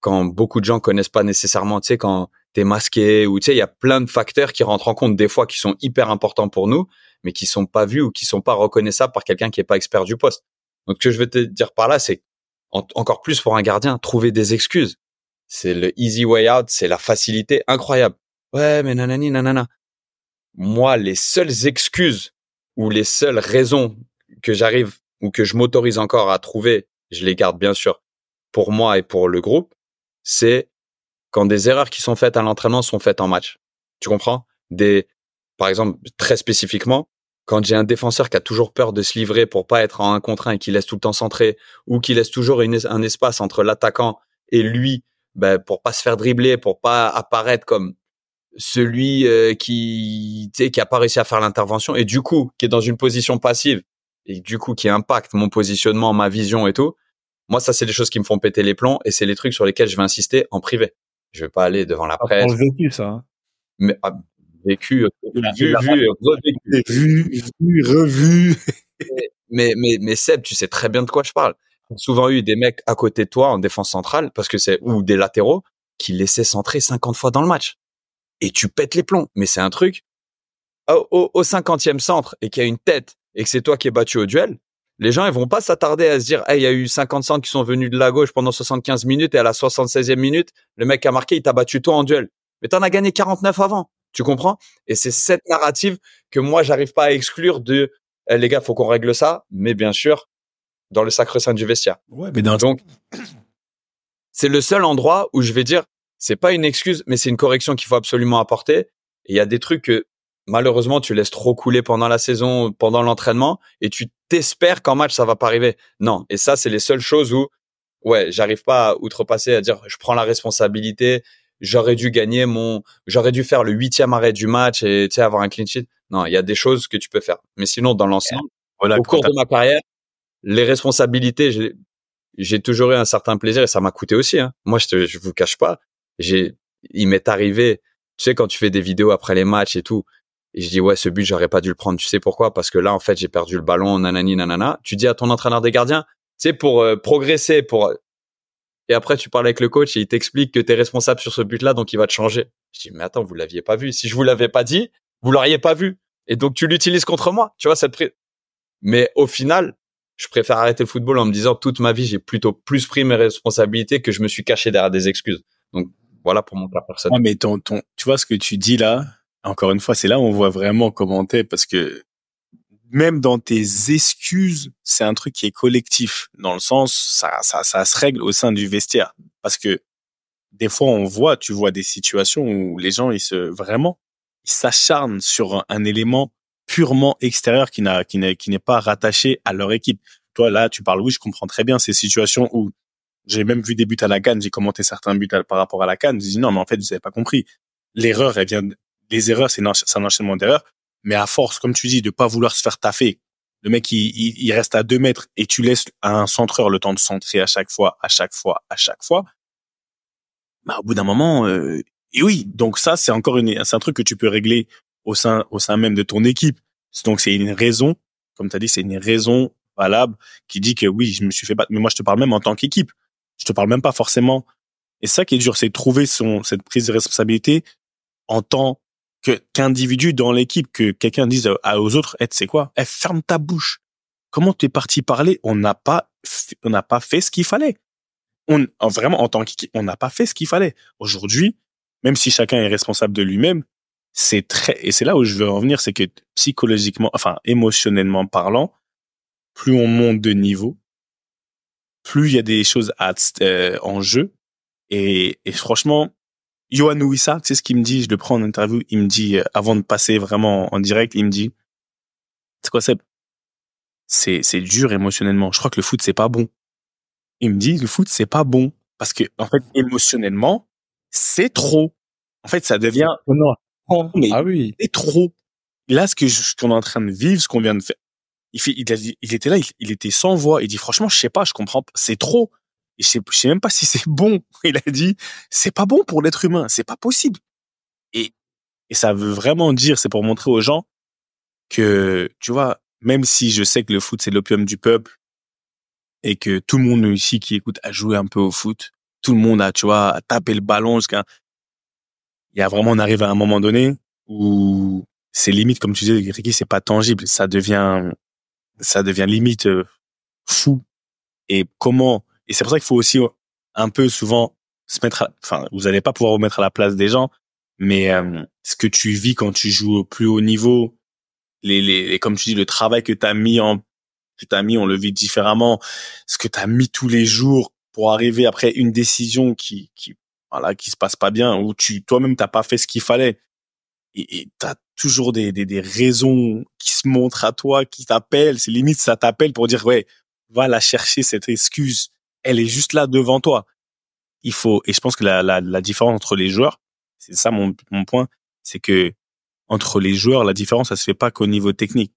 quand beaucoup de gens connaissent pas nécessairement, tu sais, quand t'es masqué ou tu sais, il y a plein de facteurs qui rentrent en compte des fois qui sont hyper importants pour nous, mais qui sont pas vus ou qui sont pas reconnaissables par quelqu'un qui est pas expert du poste. Donc, ce que je veux te dire par là, c'est encore plus pour un gardien, trouver des excuses. C'est le easy way out, c'est la facilité incroyable. Ouais, mais nanani, nanana. Moi, les seules excuses ou les seules raisons que j'arrive ou que je m'autorise encore à trouver, je les garde bien sûr pour moi et pour le groupe, c'est quand des erreurs qui sont faites à l'entraînement sont faites en match. Tu comprends? Des, par exemple, très spécifiquement, quand j'ai un défenseur qui a toujours peur de se livrer pour pas être en un contre un et qui laisse tout le temps centrer, ou qui laisse toujours un espace entre l'attaquant et lui, ben, pour pas se faire dribbler, pour pas apparaître comme celui euh, qui, qui a pas réussi à faire l'intervention et du coup qui est dans une position passive et du coup qui impacte mon positionnement, ma vision et tout. Moi, ça, c'est des choses qui me font péter les plombs et c'est les trucs sur lesquels je vais insister en privé. Je vais pas aller devant la presse. le vécu, ça. Hein. Mais ah, vécu, vu, vu, revécu. Vu, vu, revu. mais, mais, mais Seb, tu sais très bien de quoi je parle. J'ai souvent eu des mecs à côté de toi en défense centrale parce que c'est ou des latéraux qui laissaient centrer 50 fois dans le match et tu pètes les plombs. Mais c'est un truc au, au, 50e centre et qu'il y a une tête et que c'est toi qui es battu au duel, les gens ils vont pas s'attarder à se dire hey, il y a eu 50 centres qui sont venus de la gauche pendant 75 minutes et à la 76e minute, le mec a marqué, il t'a battu toi en duel. Mais t'en as gagné 49 avant. Tu comprends? Et c'est cette narrative que moi j'arrive pas à exclure de eh, les gars, faut qu'on règle ça, mais bien sûr dans le sacre-saint du vestiaire. Ouais, mais dans... Donc c'est le seul endroit où je vais dire c'est pas une excuse, mais c'est une correction qu'il faut absolument apporter. Et il y a des trucs que malheureusement tu laisses trop couler pendant la saison, pendant l'entraînement, et tu t'espères qu'en match ça va pas arriver. Non. Et ça, c'est les seules choses où, ouais, j'arrive pas à outrepasser à dire je prends la responsabilité. J'aurais dû gagner mon, j'aurais dû faire le huitième arrêt du match et tu sais avoir un clean sheet. Non, il y a des choses que tu peux faire. Mais sinon, dans l'ensemble, au cours de ma carrière, les responsabilités, j'ai toujours eu un certain plaisir et ça m'a coûté aussi. Hein. Moi, je, te, je vous cache pas, j'ai, il m'est arrivé, tu sais, quand tu fais des vidéos après les matchs et tout, et je dis ouais, ce but j'aurais pas dû le prendre. Tu sais pourquoi? Parce que là, en fait, j'ai perdu le ballon, nanani nanana. Tu dis à ton entraîneur des gardiens, tu sais, pour euh, progresser, pour et après tu parles avec le coach et il t'explique que tu es responsable sur ce but-là, donc il va te changer. Je dis mais attends, vous l'aviez pas vu. Si je vous l'avais pas dit, vous l'auriez pas vu. Et donc tu l'utilises contre moi. Tu vois cette prise. Mais au final, je préfère arrêter le football en me disant toute ma vie j'ai plutôt plus pris mes responsabilités que je me suis caché derrière des excuses. Donc voilà pour mon cas personnel. Ouais, mais ton, ton, tu vois ce que tu dis là? Encore une fois, c'est là où on voit vraiment comment t'es parce que même dans tes excuses, c'est un truc qui est collectif dans le sens ça, ça, ça se règle au sein du vestiaire parce que des fois on voit, tu vois des situations où les gens ils se vraiment ils s'acharnent sur un, élément purement extérieur qui n'a qui n'est qui n'est pas rattaché à leur équipe. Toi là, tu parles oui, je comprends très bien ces situations où j'ai même vu des buts à la canne, j'ai commenté certains buts par rapport à la canne, je dis non mais en fait vous avez pas compris. L'erreur elle vient les erreurs c'est un enchaînement d'erreurs, mais à force comme tu dis de pas vouloir se faire taffer, le mec il, il, reste à deux mètres et tu laisses à un centreur le temps de centrer à chaque fois, à chaque fois, à chaque fois. Bah au bout d'un moment euh, et oui, donc ça c'est encore une c'est un truc que tu peux régler au sein au sein même de ton équipe. Donc c'est une raison, comme tu as dit, c'est une raison valable qui dit que oui, je me suis fait battre mais moi je te parle même en tant qu'équipe. Je te parle même pas forcément. Et ça qui est dur, c'est trouver son, cette prise de responsabilité en tant que qu'individu dans l'équipe, que quelqu'un dise aux autres, eh, c'est quoi? Eh, ferme ta bouche. Comment tu es parti parler? On n'a pas, on n'a pas fait ce qu'il fallait. On, en- vraiment, en tant qu'équipe, on n'a pas fait ce qu'il fallait. Aujourd'hui, même si chacun est responsable de lui-même, c'est très, et c'est là où je veux en venir, c'est que psychologiquement, enfin, émotionnellement parlant, plus on monte de niveau, plus il y a des choses à, euh, en jeu. Et, et franchement, Johan Ouissa, tu sais ce qu'il me dit, je le prends en interview, il me dit, euh, avant de passer vraiment en direct, il me dit, c'est quoi Seb? C'est c'est dur émotionnellement. Je crois que le foot c'est pas bon. Il me dit le foot c'est pas bon parce que en fait émotionnellement c'est trop. En fait ça devient Non. mais Ah oui. c'est trop. Là ce que je- ce qu'on est en train de vivre, ce qu'on vient de faire, il fait, il, a dit- il était là, il, il était sans voix. Il dit franchement je sais pas, je comprends, pas, c'est trop. Je sais, sais même pas si c'est bon. Il a dit c'est pas bon pour l'être humain, c'est pas possible. Et et ça veut vraiment dire, c'est pour montrer aux gens que, tu vois, même si je sais que le foot, c'est l'opium du peuple et que tout le monde ici qui écoute a joué un peu au foot, tout le monde a, tu vois, a tapé le ballon jusqu'à... Il y a vraiment, on arrive à un moment donné où c'est limite, comme tu disais, Ricky, c'est pas tangible. Ça devient, ça devient limite euh, fou. Et comment... Et c'est pour ça qu'il faut aussi un peu souvent se mettre à... Enfin, vous allez pas pouvoir vous mettre à la place des gens, mais euh, ce que tu vis quand tu joues au plus haut niveau, les, les, les- comme tu dis, le travail que tu as mis en, que t'as mis, on le vit différemment, ce que tu as mis tous les jours pour arriver après une décision qui, qui, voilà, qui se passe pas bien, où tu, toi-même, t'as pas fait ce qu'il fallait. Et, et t'as toujours des, des, des raisons qui se montrent à toi, qui t'appellent. C'est limite, ça t'appelle pour dire, ouais, va la chercher, cette excuse. Elle est juste là devant toi. Il faut, et je pense que la, la, la différence entre les joueurs, c'est ça mon, point, c'est que entre les joueurs, la différence, ça se fait pas qu'au niveau technique.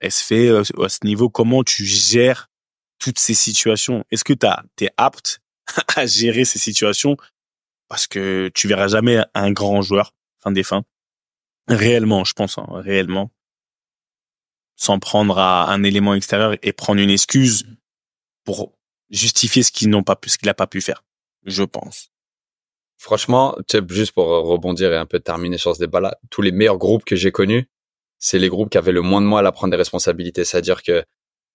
Elle se fait euh, à ce niveau comment tu gères toutes ces situations. Est-ce que tu es apte à gérer ces situations? Parce que tu verras jamais un grand joueur, fin des fins, réellement, je pense, hein, réellement, s'en prendre à un élément extérieur et prendre une excuse pour justifier ce qu'ils n'ont pas pu, ce qu'il a pas pu faire. Je pense. Franchement, juste pour rebondir et un peu terminer sur ce débat-là, tous les meilleurs groupes que j'ai connus, c'est les groupes qui avaient le moins de mal à prendre des responsabilités. C'est-à-dire que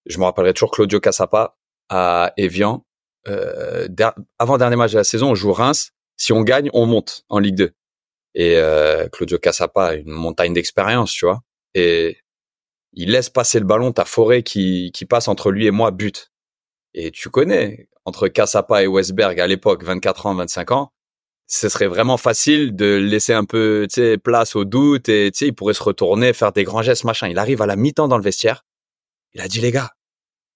je me rappellerai toujours Claudio Cassapa à Evian. Euh, avant dernier match de la saison, on joue Reims. Si on gagne, on monte en Ligue 2. Et euh, Claudio Cassapa a une montagne d'expérience, tu vois. Et il laisse passer le ballon, t'as Forêt qui, qui passe entre lui et moi, but. Et tu connais, entre Cassapa et Westberg à l'époque, 24 ans, 25 ans, ce serait vraiment facile de laisser un peu, place au doute et, il pourrait se retourner, faire des grands gestes, machin. Il arrive à la mi-temps dans le vestiaire. Il a dit, les gars,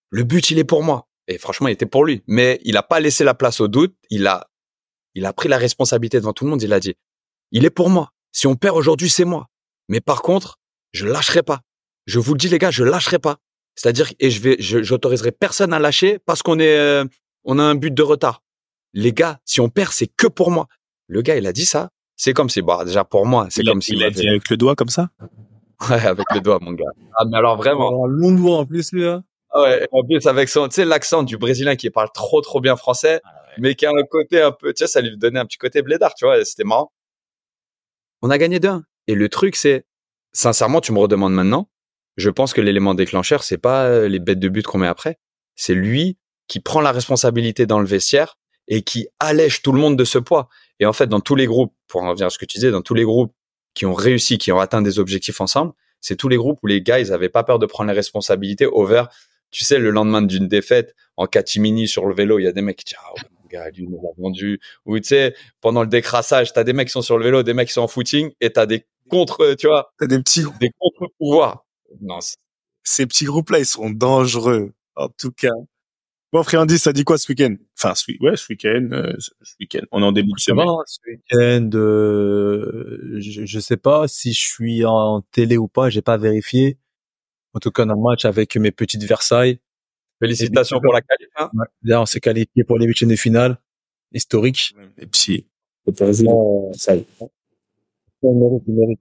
le but, il est pour moi. Et franchement, il était pour lui. Mais il a pas laissé la place au doute. Il a, il a pris la responsabilité devant tout le monde. Il a dit, il est pour moi. Si on perd aujourd'hui, c'est moi. Mais par contre, je lâcherai pas. Je vous le dis, les gars, je lâcherai pas. C'est-à-dire, et je vais, je, j'autoriserai personne à lâcher parce qu'on est, euh, on a un but de retard. Les gars, si on perd, c'est que pour moi. Le gars, il a dit ça. C'est comme si, bon, déjà pour moi, c'est comme s'il il a dit avec le doigt comme ça? Ouais, avec le doigt, mon gars. Ah, mais alors vraiment. Un long doigt en plus, lui. Hein. Ah Ouais, en plus avec son, tu sais, l'accent du Brésilien qui parle trop trop bien français, mais qui a un côté un peu, tu sais, ça lui donnait un petit côté blédard, tu vois, et c'était marrant. On a gagné d'un. Et le truc, c'est, sincèrement, tu me redemandes maintenant, je pense que l'élément déclencheur, c'est pas euh, les bêtes de but qu'on met après, c'est lui qui prend la responsabilité dans le vestiaire et qui allège tout le monde de ce poids. Et en fait, dans tous les groupes, pour en revenir à ce que tu disais, dans tous les groupes qui ont réussi, qui ont atteint des objectifs ensemble, c'est tous les groupes où les gars, ils avaient pas peur de prendre les responsabilités over tu sais, le lendemain d'une défaite, en catimini sur le vélo, il y a des mecs qui disent, ah ouais, mon gars, lui, il nous l'a vendu. Ou tu sais, pendant le décrassage, t'as des mecs qui sont sur le vélo, des mecs qui sont en footing, et t'as des contre, tu vois, T'as des petits, des contre-pouvoirs. Non, ces petits groupes-là, ils sont dangereux. En tout cas. Bon, Friandis, ça dit quoi ce week-end? Enfin, ce, week- ouais, ce week-end, euh, ce week-end. On est en début de semaine. ce week-end, euh, je, je sais pas si je suis en télé ou pas, j'ai pas vérifié. En tout cas, on a un match avec mes petites Versailles. félicitations pour la qualif, hein. Là, on s'est qualifié pour les huitièmes de finale. Historique. Les petits. ça y est. On mérite, on mérite.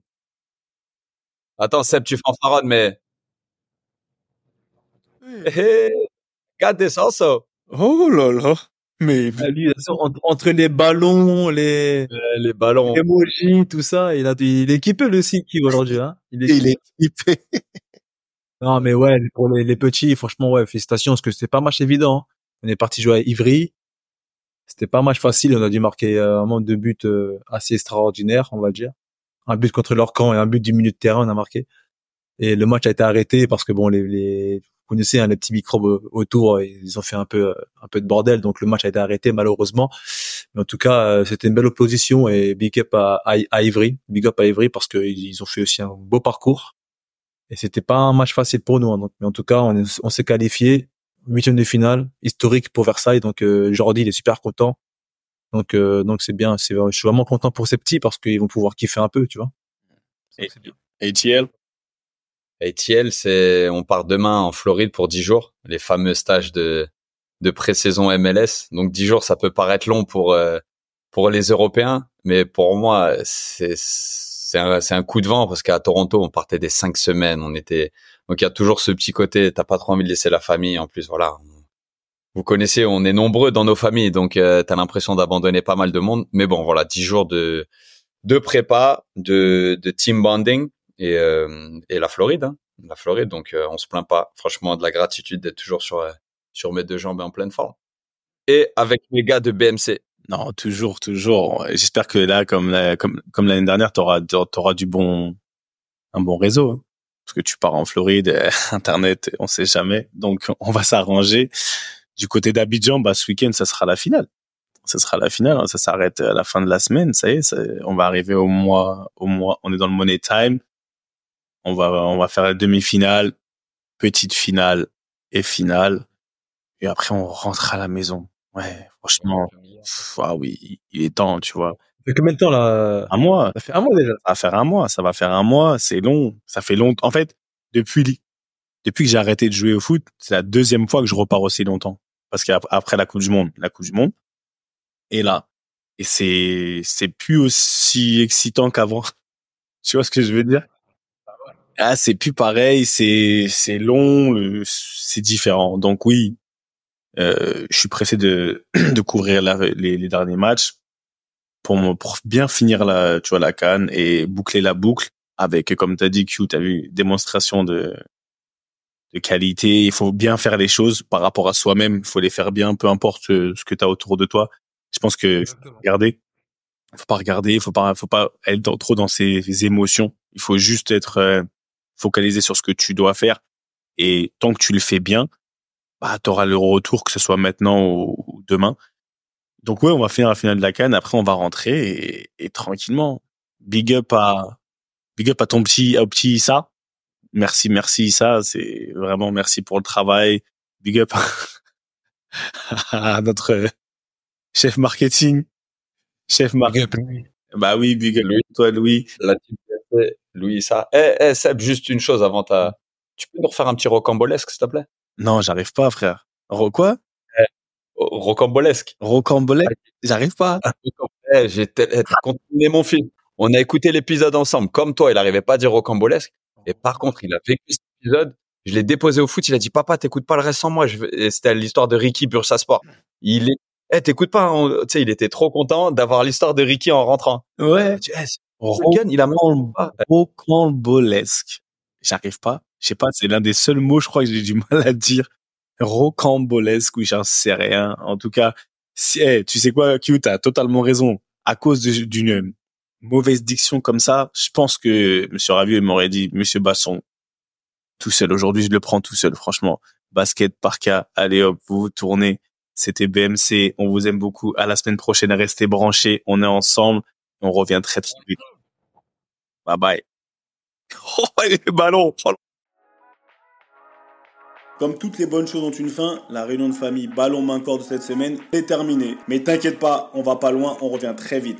Attends, Seb, tu fanfaronnes, mais, hey, got this also. Oh là là. Mais Ah, lui, entre, les ballons, les, les ballons. les emojis, tout ça, il a, il est équipé le site aujourd'hui, hein. Il est il est équipé. Non, mais ouais, pour les, les petits, franchement, ouais, félicitations, parce que c'était pas un match évident. hein. On est parti jouer à Ivry. C'était pas un match facile. On a dû marquer euh, vraiment deux buts euh, assez extraordinaires, on va dire. Un but contre leur camp et un but du milieu de terrain, on a marqué. Et le match a été arrêté parce que bon, les, les vous connaissez hein, les petits microbes autour, ils ont fait un peu un peu de bordel, donc le match a été arrêté malheureusement. Mais en tout cas, euh, c'était une belle opposition et big up à, à, à Ivry, big up à Ivry parce qu'ils ils ont fait aussi un beau parcours. Et c'était pas un match facile pour nous. hein. Donc, mais en tout cas, on, on s'est qualifié huitième de finale, historique pour Versailles. Donc euh, Jordi, il est super content. Donc euh, donc c'est bien. C'est je suis vraiment content pour ces petits parce qu'ils vont pouvoir kiffer un peu, tu vois. Et, et TL, ATL, c'est, on part demain en Floride pour 10 jours, les fameux stages de, de pré-saison MLS. Donc 10 jours, ça peut paraître long pour, euh, pour les Européens, mais pour moi, c'est, c'est un, c'est un coup de vent parce qu'à Toronto, on partait des 5 semaines, on était, donc il y a toujours ce petit côté, t'as pas trop envie de laisser la famille, en plus, voilà. Vous connaissez, on est nombreux dans nos familles, donc euh, t'as l'impression d'abandonner pas mal de monde. Mais bon, voilà, 10 jours de, de prépa, de, de team bonding et, euh, et la Floride, hein, la Floride. Donc euh, on se plaint pas. Franchement, de la gratitude d'être toujours sur sur mes deux jambes en pleine forme. Et avec mes gars de BMC. non, toujours, toujours. J'espère que là, comme comme comme l'année dernière, t'auras t'auras du bon un bon réseau. hein. Parce que tu pars en Floride, Internet, on sait jamais. Donc on va s'arranger. Du côté d'Abidjan, bah ce week-end, ça sera la finale. Ça sera la finale. hein. Ça s'arrête à la fin de la semaine. Ça y est, ça- on va arriver au mois, au mois. On est dans le money time. On va on va faire la demi-finale, petite finale et finale. Et après, on rentre à la maison. Ouais, franchement. Pff, Ah oui, il est temps, tu vois. Ça fait combien de temps là? Un mois, Ça fait un mois déjà. ça va faire un mois, ça va faire un mois, c'est long, ça fait longtemps. En fait, depuis depuis que j'ai arrêté de jouer au foot, c'est la deuxième fois que je repars aussi longtemps. Parce qu'après la Coupe du Monde, la Coupe du Monde, et là, et c'est c'est plus aussi excitant qu'avant. tu vois ce que je veux dire? Ah, c'est plus pareil, c'est c'est long, euh, c'est différent. Donc oui, euh, je suis pressé de de couvrir les, les derniers matchs pour me- pour bien finir la tu vois la canne et boucler la boucle avec comme tu as dit Q, tu as vu démonstration de de qualité, il faut bien faire les choses par rapport à soi-même, il faut les faire bien peu importe euh, ce que tu as autour de toi. Je pense que faut pas regarder faut pas regarder, faut pas faut pas être dans- trop dans ses émotions, il faut juste être euh, focalisé sur ce que tu dois faire et tant que tu le fais bien, bah tu auras le retour que ce soit maintenant ou, demain. Donc ouais, on va finir la finale de la Cannes, après on va rentrer et, et tranquillement. Big up à big up à ton petit au petit Issa. Merci, merci Issa, c'est vraiment merci pour le travail. Big up à notre chef marketing, chef marketing. Bah oui, big up Louis. toi Louis. La Louis, ça. Eh, eh, Seb, juste une chose avant ta. Tu peux nous refaire un petit rocambolesque, s'il te plaît? Non, j'arrive pas frère. Ro quoi? Oh, Rocambolesque. Rocambolesque? J'arrive pas. Eh, j'ai tel- eh, t'as continué mon film. On a écouté l'épisode ensemble. Comme toi, il arrivait pas à dire rocambolesque. Et par contre, il a vécu cet épisode. Je l'ai déposé au foot. Il a dit, papa, t'écoutes pas le reste sans moi. C'était l'histoire de Ricky Bursa Sport. Il est, eh, t'écoutes pas. on- Tu sais, il était trop content d'avoir l'histoire de Ricky en rentrant. Ouais. Eh, Hogan, il a. Rocambolesque. J'arrive pas. Je sais pas, c'est l'un des seuls mots, je crois, que j'ai du mal à dire. Rocambolesque, ou j'en sais rien. En tout cas, si, eh, tu sais quoi, Q, t'as totalement raison. À cause d'une mauvaise diction comme ça, je pense que Monsieur Ravieux m'aurait dit, Monsieur Basson, tout seul. Aujourd'hui, je le prends tout seul, franchement. Basket, par cas, allez hop, vous vous tournez. C'était BMC. On vous aime beaucoup. À la semaine prochaine. Restez branchés. On est ensemble. On revient très très vite. Bye bye. Oh, les ballons. Oh, Comme toutes les bonnes choses ont une fin, la réunion de famille ballon main corps de cette semaine est terminée. Mais t'inquiète pas, on va pas loin, on revient très vite.